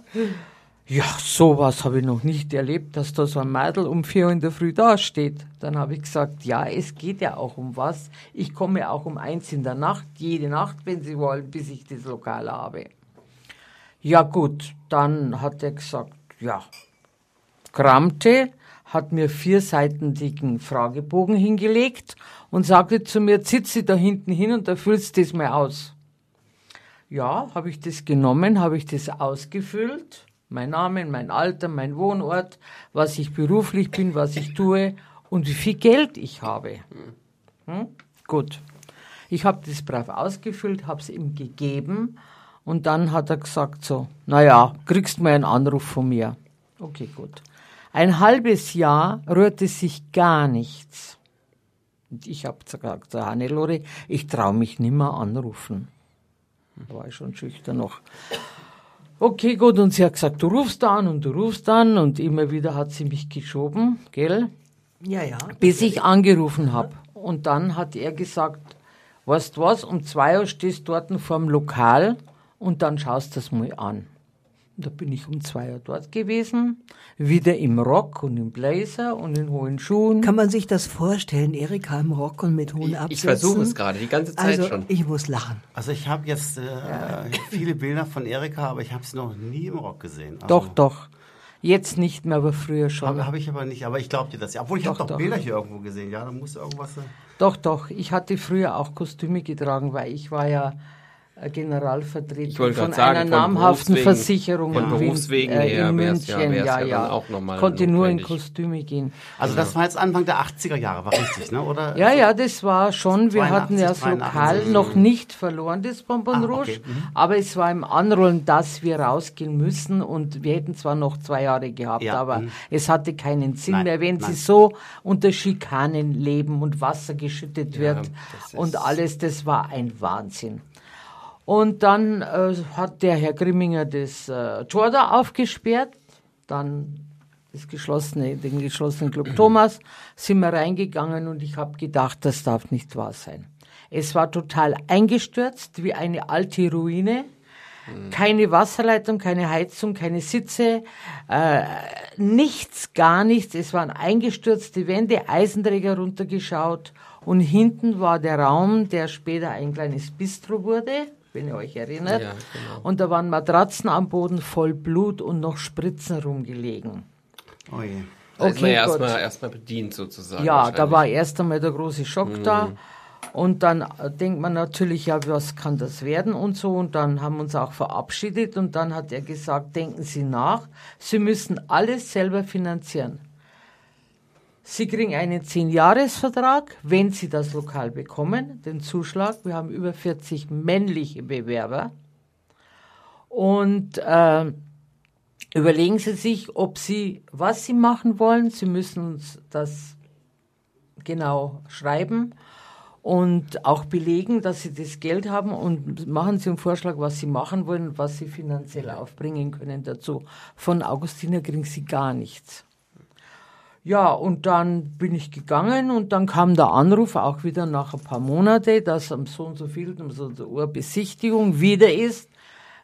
Ja, sowas habe ich noch nicht erlebt, dass da so ein Mädel um vier Uhr in der Früh dasteht. Dann habe ich gesagt, ja, es geht ja auch um was. Ich komme auch um eins in der Nacht, jede Nacht, wenn Sie wollen, bis ich das Lokal habe. Ja gut, dann hat er gesagt, ja, krammte, hat mir vier Seiten dicken Fragebogen hingelegt und sagte zu mir, sitze da hinten hin und da füllst du das mal aus. Ja, habe ich das genommen, habe ich das ausgefüllt, mein Name, mein Alter, mein Wohnort, was ich beruflich bin, was ich tue und wie viel Geld ich habe. Hm? Gut. Ich habe das brav ausgefüllt, habe es ihm gegeben und dann hat er gesagt so, naja, kriegst mal einen Anruf von mir. Okay, gut. Ein halbes Jahr rührte sich gar nichts. Und ich habe gesagt, Hannelore, ich traue mich nimmer anrufen. Da war ich schon schüchtern noch. Okay, gut, und sie hat gesagt, du rufst an und du rufst an und immer wieder hat sie mich geschoben, gell? Ja, ja. Bis ich angerufen habe. Und dann hat er gesagt, weißt du was, um zwei Uhr stehst du dort vorm Lokal und dann schaust du das mal an. Da bin ich um zwei Uhr dort gewesen, wieder im Rock und im Blazer und in hohen Schuhen. Kann man sich das vorstellen, Erika im Rock und mit hohen Ich, Absätzen? ich versuche es gerade, die ganze Zeit also, schon. ich muss lachen. Also ich habe jetzt äh, viele Bilder von Erika, aber ich habe sie noch nie im Rock gesehen. Also, Doch, doch. Jetzt nicht mehr, aber früher schon. Habe hab ich aber nicht, aber ich glaube dir das ja. Obwohl ich habe Doch, doch doch. Bilder hier irgendwo gesehen. Ja, da muss irgendwas sein. Doch, doch. Ich hatte früher auch Kostüme getragen, weil ich war ja äh, Generalvertreter von sagen, einer von namhaften Berufswegen- Versicherung von in Berufswegen äh, in wär's ja- München. ja, ja ja. dann auch nochmal Konnte nur in notwendig. Kostüme gehen. Also das war jetzt Anfang der 80er Jahre, war richtig, ne? Oder? Ja, ja, das war schon, wir hatten ja das 82, Lokal 83. noch nicht verloren, das Bonbon Ah, Rouge, okay. Mhm. aber es war im Anrollen, dass wir rausgehen müssen und wir hätten zwar noch zwei Jahre gehabt, Ja, aber mhm. es hatte keinen Sinn Nein, mehr, wenn sie nein. so unter Schikanen leben und Wasser geschüttet wird das und alles, das war ein Wahnsinn. Und dann äh, hat der Herr Grimminger das äh, Tor da aufgesperrt, dann das geschlossene, den geschlossenen Club Thomas, sind wir reingegangen und ich habe gedacht, das darf nicht wahr sein. Es war total eingestürzt, wie eine alte Ruine. Keine Wasserleitung, keine Heizung, keine Sitze, äh, nichts, gar nichts. Es waren eingestürzte Wände, Eisenträger runtergeschaut und hinten war der Raum, der später ein kleines Bistro wurde, wenn ihr euch erinnert. Ja, genau. Und da waren Matratzen am Boden voll Blut und noch Spritzen rumgelegen. Oh je. Da ist man Okay, ja erstmal erstmal bedient sozusagen. Ja, da war erst einmal der große Schock da. Und dann äh, denkt man natürlich, ja, was kann das werden und so. Und dann haben wir uns auch verabschiedet und dann hat er gesagt, denken Sie nach, Sie müssen alles selber finanzieren. Sie kriegen einen 10-Jahres-Vertrag, wenn Sie das Lokal bekommen, den Zuschlag. Wir haben über 40 männliche Bewerber. Und äh, überlegen Sie sich, ob Sie, was Sie machen wollen. Sie müssen uns das genau schreiben. und auch belegen, dass sie das Geld haben und machen sie einen Vorschlag, was sie machen wollen, was sie finanziell aufbringen können dazu. Von Augustiner kriegen sie gar nichts. Ja, und dann bin ich gegangen und dann kam der Anruf auch wieder nach ein paar Monaten, dass am so und so viel, um so eine Urbesichtigung wieder ist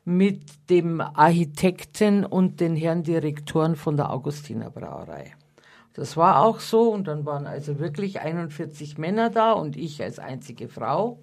mit dem Architekten und den Herrn Direktoren von der Augustiner Brauerei. Das war auch so und dann waren also wirklich 41 Männer da und ich als einzige Frau.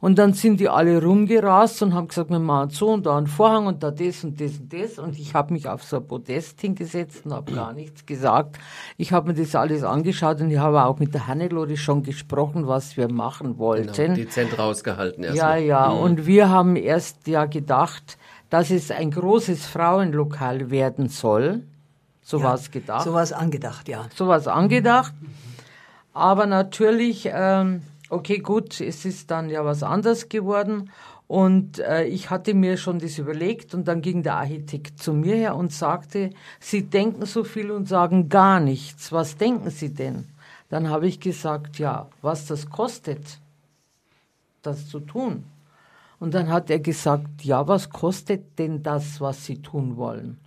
Und dann sind die alle rumgerast und haben gesagt, wir machen so und da einen Vorhang und da das und das und das. Und ich habe mich auf so ein Podest hingesetzt und habe gar nichts gesagt. Ich habe mir das alles angeschaut und ich habe auch mit der Hannelore schon gesprochen, was wir machen wollten. Genau, dezent rausgehalten erst. Ja, ja. Mhm. Und wir haben erst ja gedacht, dass es ein großes Frauenlokal werden soll. So ja, war es gedacht. So war es angedacht, ja. So war es angedacht. Aber natürlich, ähm, okay, gut, es ist dann ja was anderes geworden. Und äh, ich hatte mir schon das überlegt und dann ging der Architekt zu mir her und sagte, Sie denken so viel und sagen gar nichts. Was denken Sie denn? Dann habe ich gesagt, ja, was das kostet, das zu tun. Und dann hat er gesagt, ja, was kostet denn das, was Sie tun wollen?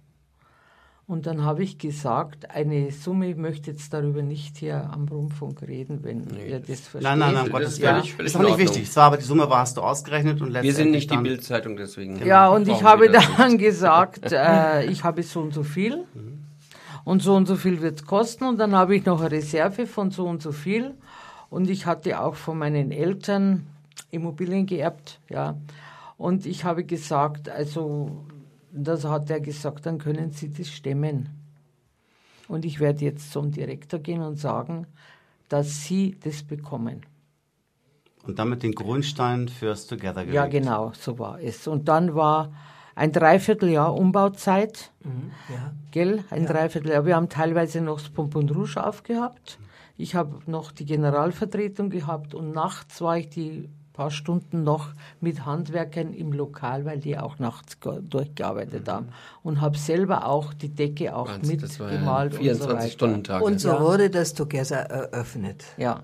Und dann habe ich gesagt, eine Summe, ich möchte jetzt darüber nicht hier am Rundfunk reden, wenn nee. ihr das versteht. Nein, nein, nein, Gottes das Willen. Ja. Ist auch nicht wichtig. Es war aber die Summe war, hast du ausgerechnet und Wir sind nicht die Bildzeitung, deswegen. Ja, und ich habe dann gesagt, äh, ich habe so und so viel. Mhm. Und so und so viel wird es kosten. Und dann habe ich noch eine Reserve von so und so viel. Und ich hatte auch von meinen Eltern Immobilien geerbt, ja. Und ich habe gesagt, also das hat er gesagt, dann können Sie das stemmen. Und ich werde jetzt zum Direktor gehen und sagen, dass Sie das bekommen. Und damit den Grundstein fürs Together gelegt. Ja, genau, so war es. Und dann war ein Dreivierteljahr Umbauzeit, mhm, ja. gell, ein ja. Dreivierteljahr. Wir haben teilweise noch das Pompon Rouge aufgehabt. Ich habe noch die Generalvertretung gehabt und nachts war ich die paar Stunden noch mit Handwerkern im Lokal, weil die auch nachts durchgearbeitet mhm. haben. Und habe selber auch die Decke auch Wahnsinn, mitgemalt. Ja 24 Stunden Tag. Und so ja. wurde das Together eröffnet. Ja.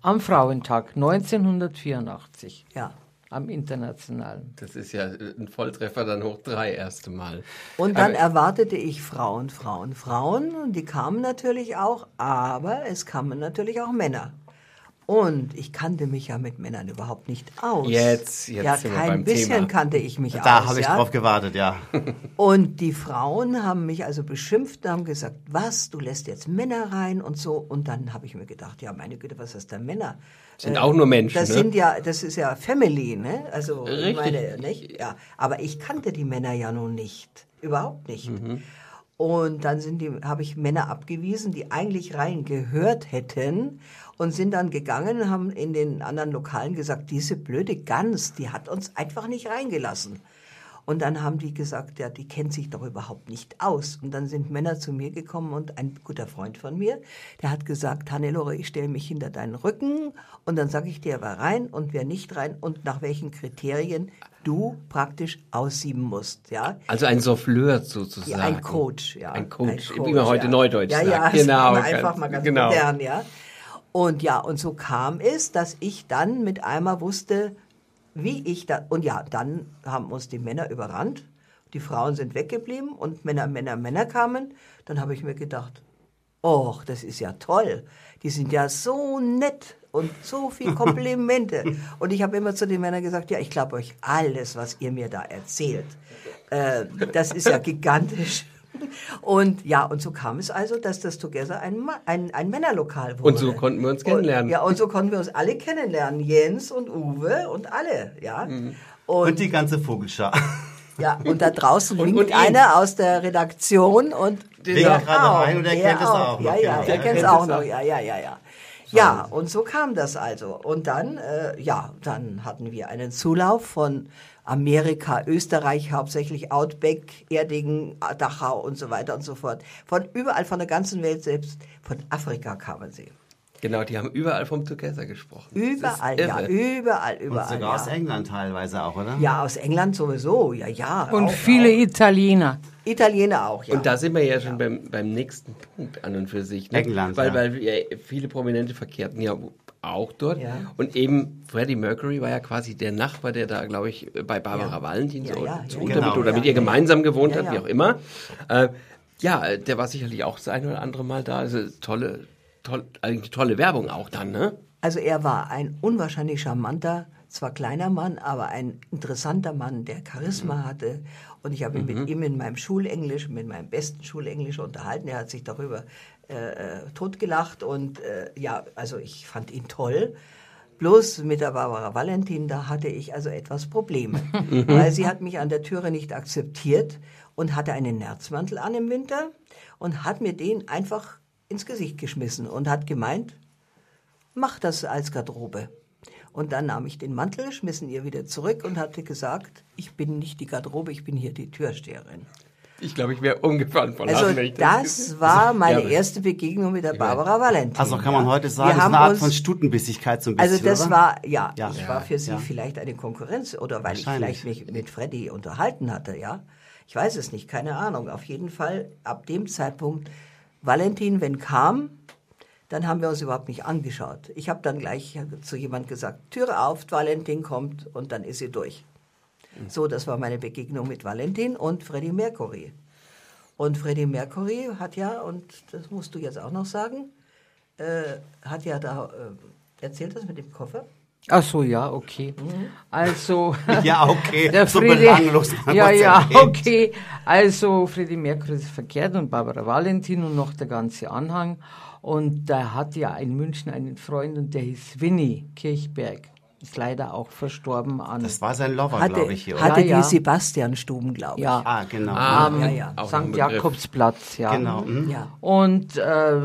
Am Frauentag 1984. Ja am internationalen. Das ist ja ein Volltreffer dann hoch drei erste Mal. Und dann aber erwartete ich Frauen, Frauen, Frauen und die kamen natürlich auch, aber es kamen natürlich auch Männer. Und ich kannte mich ja mit Männern überhaupt nicht aus. Jetzt, jetzt ja, sind kein wir beim bisschen Thema. kannte ich mich da aus. Da habe ich ja? drauf gewartet, ja. Und die Frauen haben mich also beschimpft und haben gesagt, was, du lässt jetzt Männer rein und so. Und dann habe ich mir gedacht, ja, meine Güte, was ist da Männer? Sind äh, auch nur Menschen. Das ne? sind ja, das ist ja Family, ne? Also Richtig. meine, nicht? Ja, aber ich kannte die Männer ja nun nicht, überhaupt nicht. Mhm. Und dann sind die, habe ich Männer abgewiesen, die eigentlich rein gehört hätten und sind dann gegangen und haben in den anderen Lokalen gesagt, diese blöde Gans, die hat uns einfach nicht reingelassen. Und dann haben die gesagt, ja, die kennt sich doch überhaupt nicht aus. Und dann sind Männer zu mir gekommen und ein guter Freund von mir, der hat gesagt, Hannelore, ich stelle mich hinter deinen Rücken und dann sage ich dir, wer rein und wer nicht rein und nach welchen Kriterien du praktisch aussieben musst, ja. Also ein Souffleur sozusagen. Ja, ein Coach, ja. Ein Coach, ein Coach wie man heute ja. Neudeutsch ja, sagt. Ja, genau. einfach mal ganz genau. modern, ja. Und ja, und so kam es, dass ich dann mit einmal wusste, wie ich da, und ja, dann haben uns die Männer überrannt, die Frauen sind weggeblieben und Männer, Männer, Männer kamen. Dann habe ich mir gedacht, oh, das ist ja toll. Die sind ja so nett und so viel Komplimente. und ich habe immer zu den Männern gesagt, ja, ich glaube euch alles, was ihr mir da erzählt. Äh, das ist ja gigantisch. Und ja, und so kam es also, dass das Together ein, ein, ein Männerlokal wurde. Und so konnten wir uns kennenlernen. Und, ja, und so konnten wir uns alle kennenlernen. Jens und Uwe und alle, ja. Mhm. Und, und, die ganze Vogelschar. Ja, und da draußen und, winkt einer aus der Redaktion und den ja, gerade rein und er kennt es auch. noch. Ja, ja, genau. er kennt es auch noch. Ja, ja, ja, ja. Ja, und so kam das also. Und dann, äh, ja, dann hatten wir einen Zulauf von Amerika, Österreich, hauptsächlich Outback, Erdingen, Dachau und so weiter und so fort. Von überall, von der ganzen Welt, selbst von Afrika kamen sie. Genau, die haben überall vom Together gesprochen. Überall, ja, überall, überall. Und sogar ja. aus England teilweise auch, oder? Ja, aus England sowieso, ja, ja. Und auch, viele auch. Italiener. Italiener auch, ja. Und da sind wir ja schon ja. Beim, beim nächsten Punkt an und für sich. Ne? England, weil, ja. weil viele Prominente verkehrten ja auch dort. Ja. Und eben Freddie Mercury war ja quasi der Nachbar, der da, glaube ich, bei Barbara ja. Valentin so ja, zu Untermiete genau. oder mit ihr gemeinsam gewohnt hat, wie auch immer. Äh, ja, der war sicherlich auch das ein oder andere Mal da. Also tolle, toll, eigentlich tolle Werbung auch dann, ne? Also er war ein unwahrscheinlich charmanter, zwar kleiner Mann, aber ein interessanter Mann, der Charisma mhm. hatte. Und ich habe mhm. mit ihm in meinem Schulenglisch, mit meinem besten Schulenglisch unterhalten. Er hat sich darüber äh, äh, totgelacht und äh, ja, also ich fand ihn toll. Bloß mit der Barbara Valentin, da hatte ich also etwas Probleme, weil sie hat mich an der Türe nicht akzeptiert und hatte einen Nerzmantel an im Winter und hat mir den einfach ins Gesicht geschmissen und hat gemeint, mach das als Garderobe. Und dann nahm ich den Mantel, schmiss ihn ihr wieder zurück und hatte gesagt, ich bin nicht die Garderobe, ich bin hier die Türsteherin. Ich glaube, ich wäre umgefahren von Also das, das war meine ja, erste Begegnung mit der Barbara Valentin. Also kann man heute sagen, das ist eine Art von Stutenbissigkeit so ein also bisschen, Also das oder? war, ja, ja, ich war für sie vielleicht eine Konkurrenz oder weil ich vielleicht mich mit Freddy unterhalten hatte, ja. Ich weiß es nicht, keine Ahnung. Auf jeden Fall ab dem Zeitpunkt, Valentin, wenn kam, dann haben wir uns überhaupt nicht angeschaut. Ich habe dann gleich zu jemand gesagt, Türe auf, Valentin kommt und dann ist sie durch. So, das war meine Begegnung mit Valentin und Freddie Mercury. Und Freddie Mercury hat ja, und das musst du jetzt auch noch sagen, äh, hat ja da, äh, erzählt das mit dem Koffer? Ach so, ja, okay. Mhm. Also. ja, okay. Der so Friede, belanglos. Ja, ja, erwähnt. okay. Also, Freddie Mercury ist verkehrt und Barbara Valentin und noch der ganze Anhang. Und da hat ja in München einen Freund und der hieß Winnie Kirchberg ist leider auch verstorben an. Das war sein Lover, glaube ich. Hier, Hatte ja, ja. die Sebastianstuben, glaube ich. Ja, ah, genau. Ah, Am ja, ja. St. Jakobsplatz, ja. Genau. Mhm. ja. Und äh,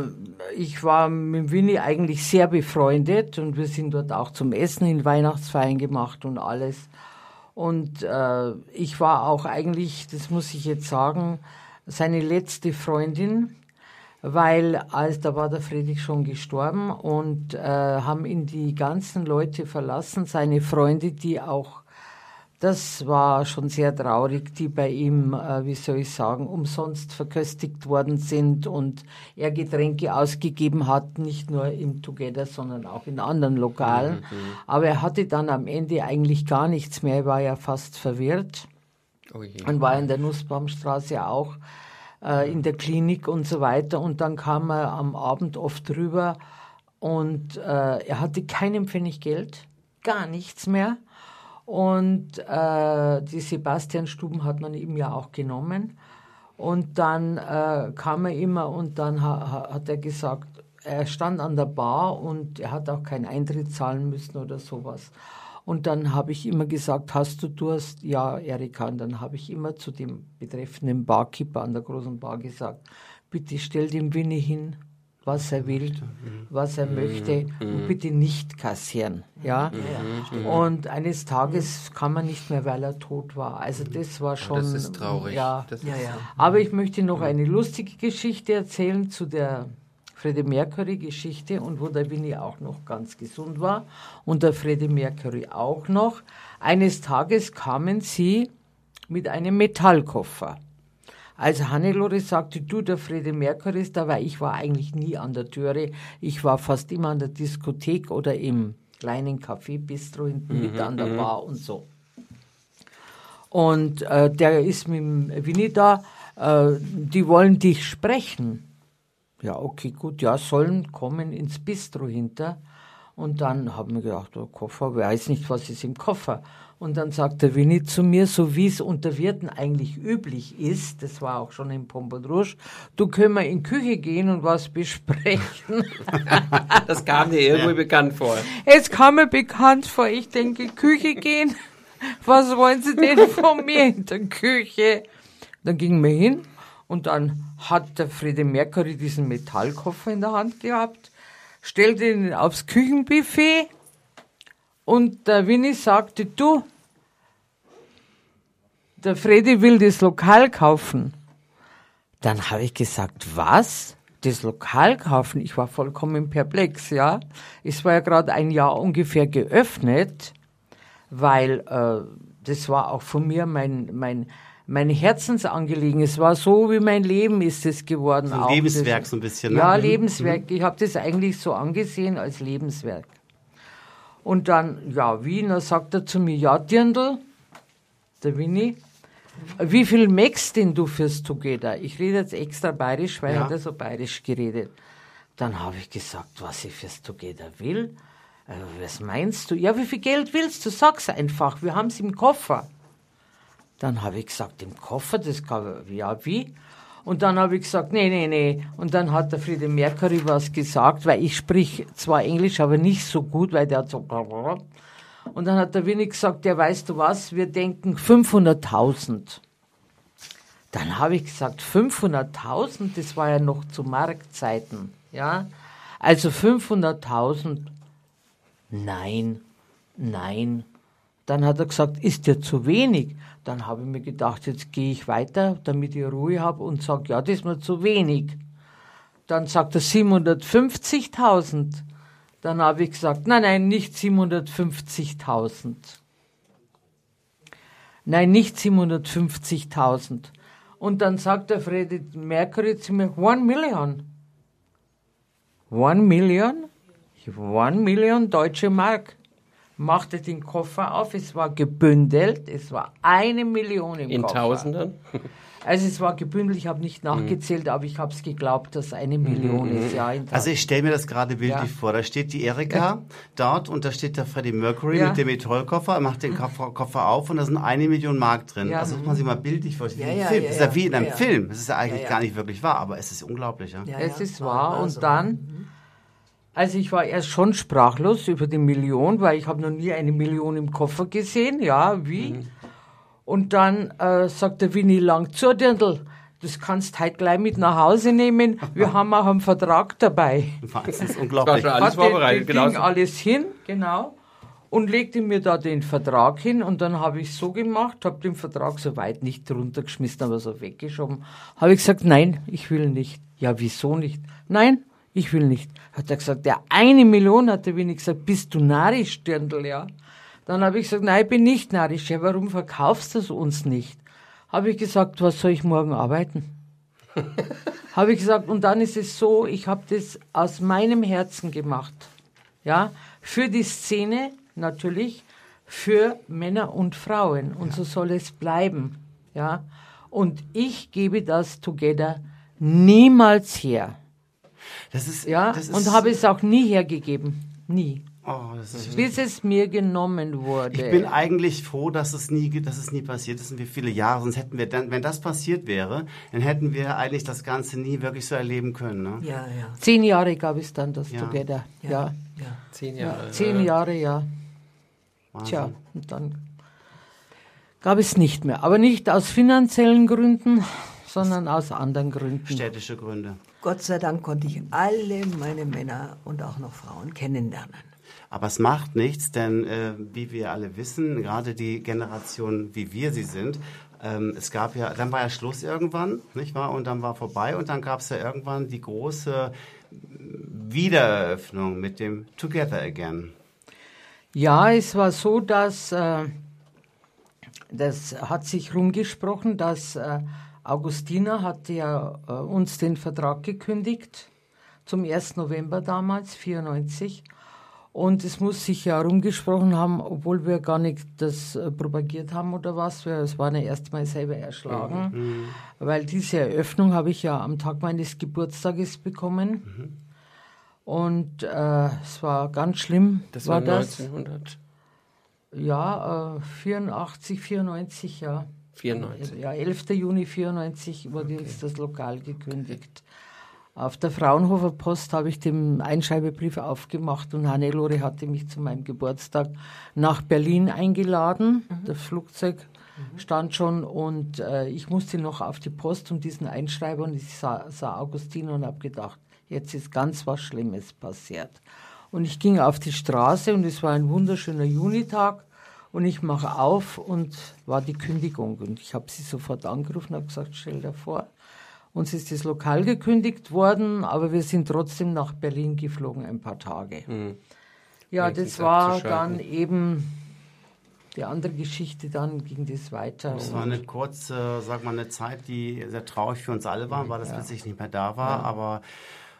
ich war mit Winnie eigentlich sehr befreundet und wir sind dort auch zum Essen in Weihnachtsfeiern gemacht und alles. Und äh, ich war auch eigentlich, das muss ich jetzt sagen, seine letzte Freundin weil als da war der Friedrich schon gestorben und äh, haben ihn die ganzen Leute verlassen, seine Freunde, die auch, das war schon sehr traurig, die bei ihm, äh, wie soll ich sagen, umsonst verköstigt worden sind und er Getränke ausgegeben hat, nicht nur im Together, sondern auch in anderen Lokalen. Mhm. Aber er hatte dann am Ende eigentlich gar nichts mehr, er war ja fast verwirrt oh und war in der Nussbaumstraße auch äh, in der Klinik und so weiter. Und dann kam er am Abend oft rüber und äh, er hatte keinen Pfennig Geld, gar nichts mehr. Und äh, die Sebastianstuben hat man ihm ja auch genommen. Und dann äh, kam er immer und dann ha hat er gesagt, er stand an der Bar und er hat auch keinen Eintritt zahlen müssen oder sowas. Und dann habe ich immer gesagt, hast du Durst? Ja, Erika. Und dann habe ich immer zu dem betreffenden Barkeeper an der großen Bar gesagt, bitte stell dem Winnie hin, was er will, was er möchte und bitte nicht kassieren. Ja? Und eines Tages kam er nicht mehr, weil er tot war. Also das war schon. Das ist traurig. Ja. Ist ja, ja. Aber ich möchte noch eine lustige Geschichte erzählen zu der Freddie Mercury-Geschichte und wo der Winnie auch noch ganz gesund war und der Freddie Mercury auch noch. Eines Tages kamen sie mit einem Metallkoffer. Als Hannelore sagte, du, der Freddie Mercury ist da, weil ich war eigentlich nie an der Türe. Ich war fast immer an der Diskothek oder im kleinen Café Bistro hinten mhm, mit an der mhm. Bar und so. Und äh, der ist mit dem Winnie da, äh, die wollen dich sprechen. Ja, okay, gut, ja, sollen kommen ins Bistro hinter. Und dann haben wir gedacht, der Koffer, weiß nicht, was ist im Koffer. Und dann sagt der Winnie zu mir, so wie es unter Wirten eigentlich üblich ist, das war auch schon im Pompon Rouge, du können wir in die Küche gehen und was besprechen. das kam dir irgendwie ja. bekannt vor. Es kam mir bekannt vor. Ich denke, Küche gehen, was wollen Sie denn von mir in der Küche? Dann gingen wir hin und dann hat der Freddie Mercury diesen Metallkoffer in der Hand gehabt, stellte ihn aufs Küchenbuffet und der Winnie sagte, du, der Freddy will das Lokal kaufen. Dann habe ich gesagt, was? Das Lokal kaufen? Ich war vollkommen perplex, ja. Es war ja gerade ein Jahr ungefähr geöffnet, weil äh, das war auch von mir mein, mein, meine Herzensangelegenheit. Es war so, wie mein Leben ist es geworden. So ein Lebenswerk das, so ein bisschen. Ne? Ja, mhm. Lebenswerk. Ich habe das eigentlich so angesehen als Lebenswerk. Und dann, ja, wie? dann sagt er zu mir, ja, Dirndl, der Winnie, wie viel merkst denn du fürs Together? Ich rede jetzt extra bayerisch, weil ja. er so bayerisch geredet. Dann habe ich gesagt, was ich fürs Together will. Äh, was meinst du? Ja, wie viel Geld willst du? Sag's einfach. Wir haben es im Koffer. Dann habe ich gesagt, im Koffer, das kann, ja, wie? Und dann habe ich gesagt, nee, nee, nee. Und dann hat der Friede Mercury was gesagt, weil ich sprich zwar Englisch, aber nicht so gut, weil der hat so... Und dann hat der Winnie gesagt, ja, weißt du was, wir denken 500.000. Dann habe ich gesagt, 500.000, das war ja noch zu Marktzeiten, ja. Also 500.000, nein, nein. Dann hat er gesagt, ist dir zu wenig? Dann habe ich mir gedacht, jetzt gehe ich weiter, damit ich Ruhe habe und sage, ja, das ist mir zu wenig. Dann sagt er 750.000. Dann habe ich gesagt, nein, nein, nicht 750.000. Nein, nicht 750.000. Und dann sagt der Freddy Mercury zu mir, one million. One million? One million deutsche Mark. Machte den Koffer auf, es war gebündelt, es war eine Million im In Koffer. In Tausenden? Also es war gebündelt, ich habe nicht nachgezählt, mhm. aber ich habe es geglaubt, dass eine Million mhm. ist. Ja, also ich stelle mir das gerade bildlich ja. vor. Da steht die Erika ja. dort und da steht der Freddie Mercury ja. mit dem Metallkoffer, macht den Koffer, Koffer, auf und da sind eine Million Mark drin. Also muss man sich mal bildlich vorstellen. Ja, Film. das ist ja wie in einem Film. Es ist ja eigentlich gar nicht wirklich wahr, aber es ist unglaublich. Ja? es ist wahr und dann... Also ich war erst schon sprachlos über die Million, weil ich habe noch nie eine Million im Koffer gesehen. Ja, wie? Mhm. Und dann äh, sagt der Winnie Lang zur Dirndl, das kannst heute gleich mit nach Hause nehmen. Wir haben auch einen Vertrag dabei. Das ist unglaublich. War schon alles vorbereitet, genau. alles hin, genau. Und legte mir da den Vertrag hin und dann habe ich so gemacht, habe den Vertrag so weit nicht runtergeschmissen, aber so weggeschoben. Habe ich gesagt, nein, ich will nicht. Ja, wieso nicht? Nein, ich will nicht. Hat er gesagt, ja, eine Million, hat der Winnie gesagt, bist du narrisch, Dirndl, ja. Dann habe ich gesagt, nein, ich bin nicht narrisch. Ja, warum verkaufst du es uns nicht? Habe ich gesagt, was soll ich morgen arbeiten? habe ich gesagt, und dann ist es so, ich habe das aus meinem Herzen gemacht. Ja, für die Szene natürlich, für Männer und Frauen. Und ja. so soll es bleiben. Ja, und ich gebe das Together niemals her. Das ist, ja, das ist und habe es auch nie hergegeben. Nie. Oh, bis es mir genommen wurde. Ich bin eigentlich froh, dass es nie, dass es nie passiert ist und wie viele Jahre. Sonst hätten wir dann, wenn das passiert wäre, dann hätten wir eigentlich das Ganze nie wirklich so erleben können. Ne? Ja, ja. Zehn Jahre gab es dann das ja. Together. Ja. ja. ja. Zehn Jahre. Ja, zehn Jahre, ja. Wahnsinn. Tja, und dann gab es nicht mehr. Aber nicht aus finanziellen Gründen, sondern aus anderen Gründen. Städtische Gründe. Gott sei Dank konnte ich alle meine Männer und auch noch Frauen kennenlernen. Aber es macht nichts, denn äh, wie wir alle wissen, gerade die Generation, wie wir sie sind, ähm, es gab ja, dann war ja Schluss irgendwann, nicht wahr? Und dann war vorbei und dann gab es ja irgendwann die große Wiedereröffnung mit dem Together Again. Ja, es war so, dass äh, das hat sich rumgesprochen, dass äh, Augustina hatte ja äh, uns den Vertrag gekündigt zum 1. November damals, 94. Und es muss sich ja herumgesprochen haben, obwohl wir gar nicht das äh, propagiert haben oder was. Wir, es waren ja erst mal selber erschlagen. Mhm. mhm. Weil diese Eröffnung habe ich ja am Tag meines Geburtstages bekommen. Mhm. Und äh, es war ganz schlimm. Das war, war 1900? Das. Ja, äh, 84, 94, ja. 94? Ja, 11. Juni 94 wurde okay. uns das Lokal gekündigt. Auf der Fraunhofer Post habe ich den Einschreibebrief aufgemacht und Hannelore hatte mich zu meinem Geburtstag nach Berlin eingeladen. Mhm. Das Flugzeug mhm. stand schon und äh, ich musste noch auf die Post um diesen Einschreiber und ich sah, sah Augustine und habe gedacht, jetzt ist ganz was Schlimmes passiert. Und ich ging auf die Straße und es war ein wunderschöner Junitag und ich mache auf und war die Kündigung und ich habe sie sofort angerufen und habe gesagt, stell dir vor, uns ist das Lokal gekündigt worden, aber wir sind trotzdem nach Berlin geflogen, ein paar Tage. Mhm. Ja, das war dann eben die andere Geschichte, dann ging das weiter. Das war eine kurze, sag mal, eine Zeit, die sehr traurig für uns alle war, weil das ja. plötzlich nicht mehr da war, ja. aber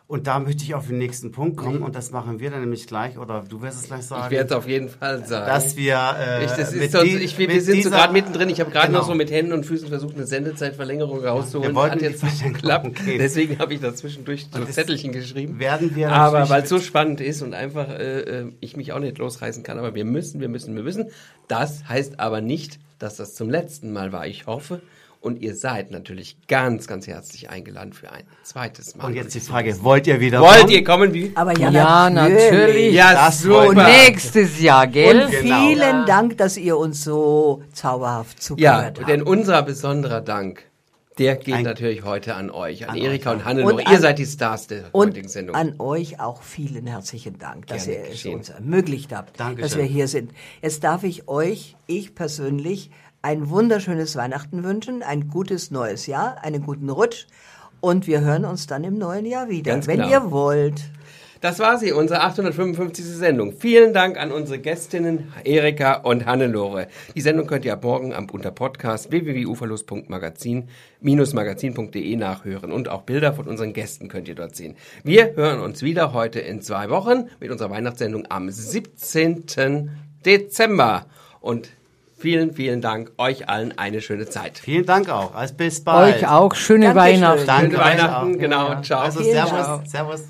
Und da möchte ich auf den nächsten Punkt kommen und das machen wir dann nämlich gleich, oder du wirst es gleich sagen. Ich werde es auf jeden Fall sagen. Dass wir, äh, ich, das ist sonst, ich, wir, wir sind so gerade mittendrin. Ich habe gerade genau. noch so mit Händen und Füßen versucht, eine Sendezeitverlängerung rauszuholen. Wir Hat jetzt nicht geklappt. Deswegen habe ich da zwischendurch so Zettelchen geschrieben. Werden wir aber weil es so spannend ist und einfach äh, äh, ich mich auch nicht losreißen kann. Aber wir müssen, wir müssen, wir müssen. Das heißt aber nicht, dass das zum letzten Mal war. Ich hoffe, und ihr seid natürlich ganz, ganz herzlich eingeladen für ein zweites Mal. Und jetzt die Frage, wollt ihr wieder Wollt kommen? ihr kommen? Wie? Aber ja, ja natürlich. natürlich. Ja, das super. nächstes Jahr, gell? Und genau. vielen ja. Dank, dass ihr uns so zauberhaft zugehört habt. Ja, denn unser besonderer Dank der geht ein, natürlich heute an euch, an, an Erika und Hannelore. Ihr seid die Stars der heutigen Sendung. an euch auch vielen herzlichen Dank, dass Gerne ihr es uns ermöglicht habt, Dankeschön. dass wir hier sind. Jetzt darf ich euch, ich persönlich, ein wunderschönes Weihnachten wünschen, ein gutes neues Jahr, einen guten Rutsch und wir hören uns dann im neuen Jahr wieder, Ganz wenn genau. ihr wollt. Das war sie, unsere 855. Sendung. Vielen Dank an unsere Gästinnen Erika und Hannelore. Die Sendung könnt ihr ab morgen am, unter Podcast www.uferlos.magazin-magazin.de nachhören und auch Bilder von unseren Gästen könnt ihr dort sehen. Wir hören uns wieder heute in zwei Wochen mit unserer Weihnachtssendung am 17. Dezember und Vielen, vielen Dank. Euch allen eine schöne Zeit. Vielen Dank auch. Also bis bald. Euch auch. Schöne Weihnachten. Schöne Weihnachten. Genau. Ciao. Also, Servus. Servus.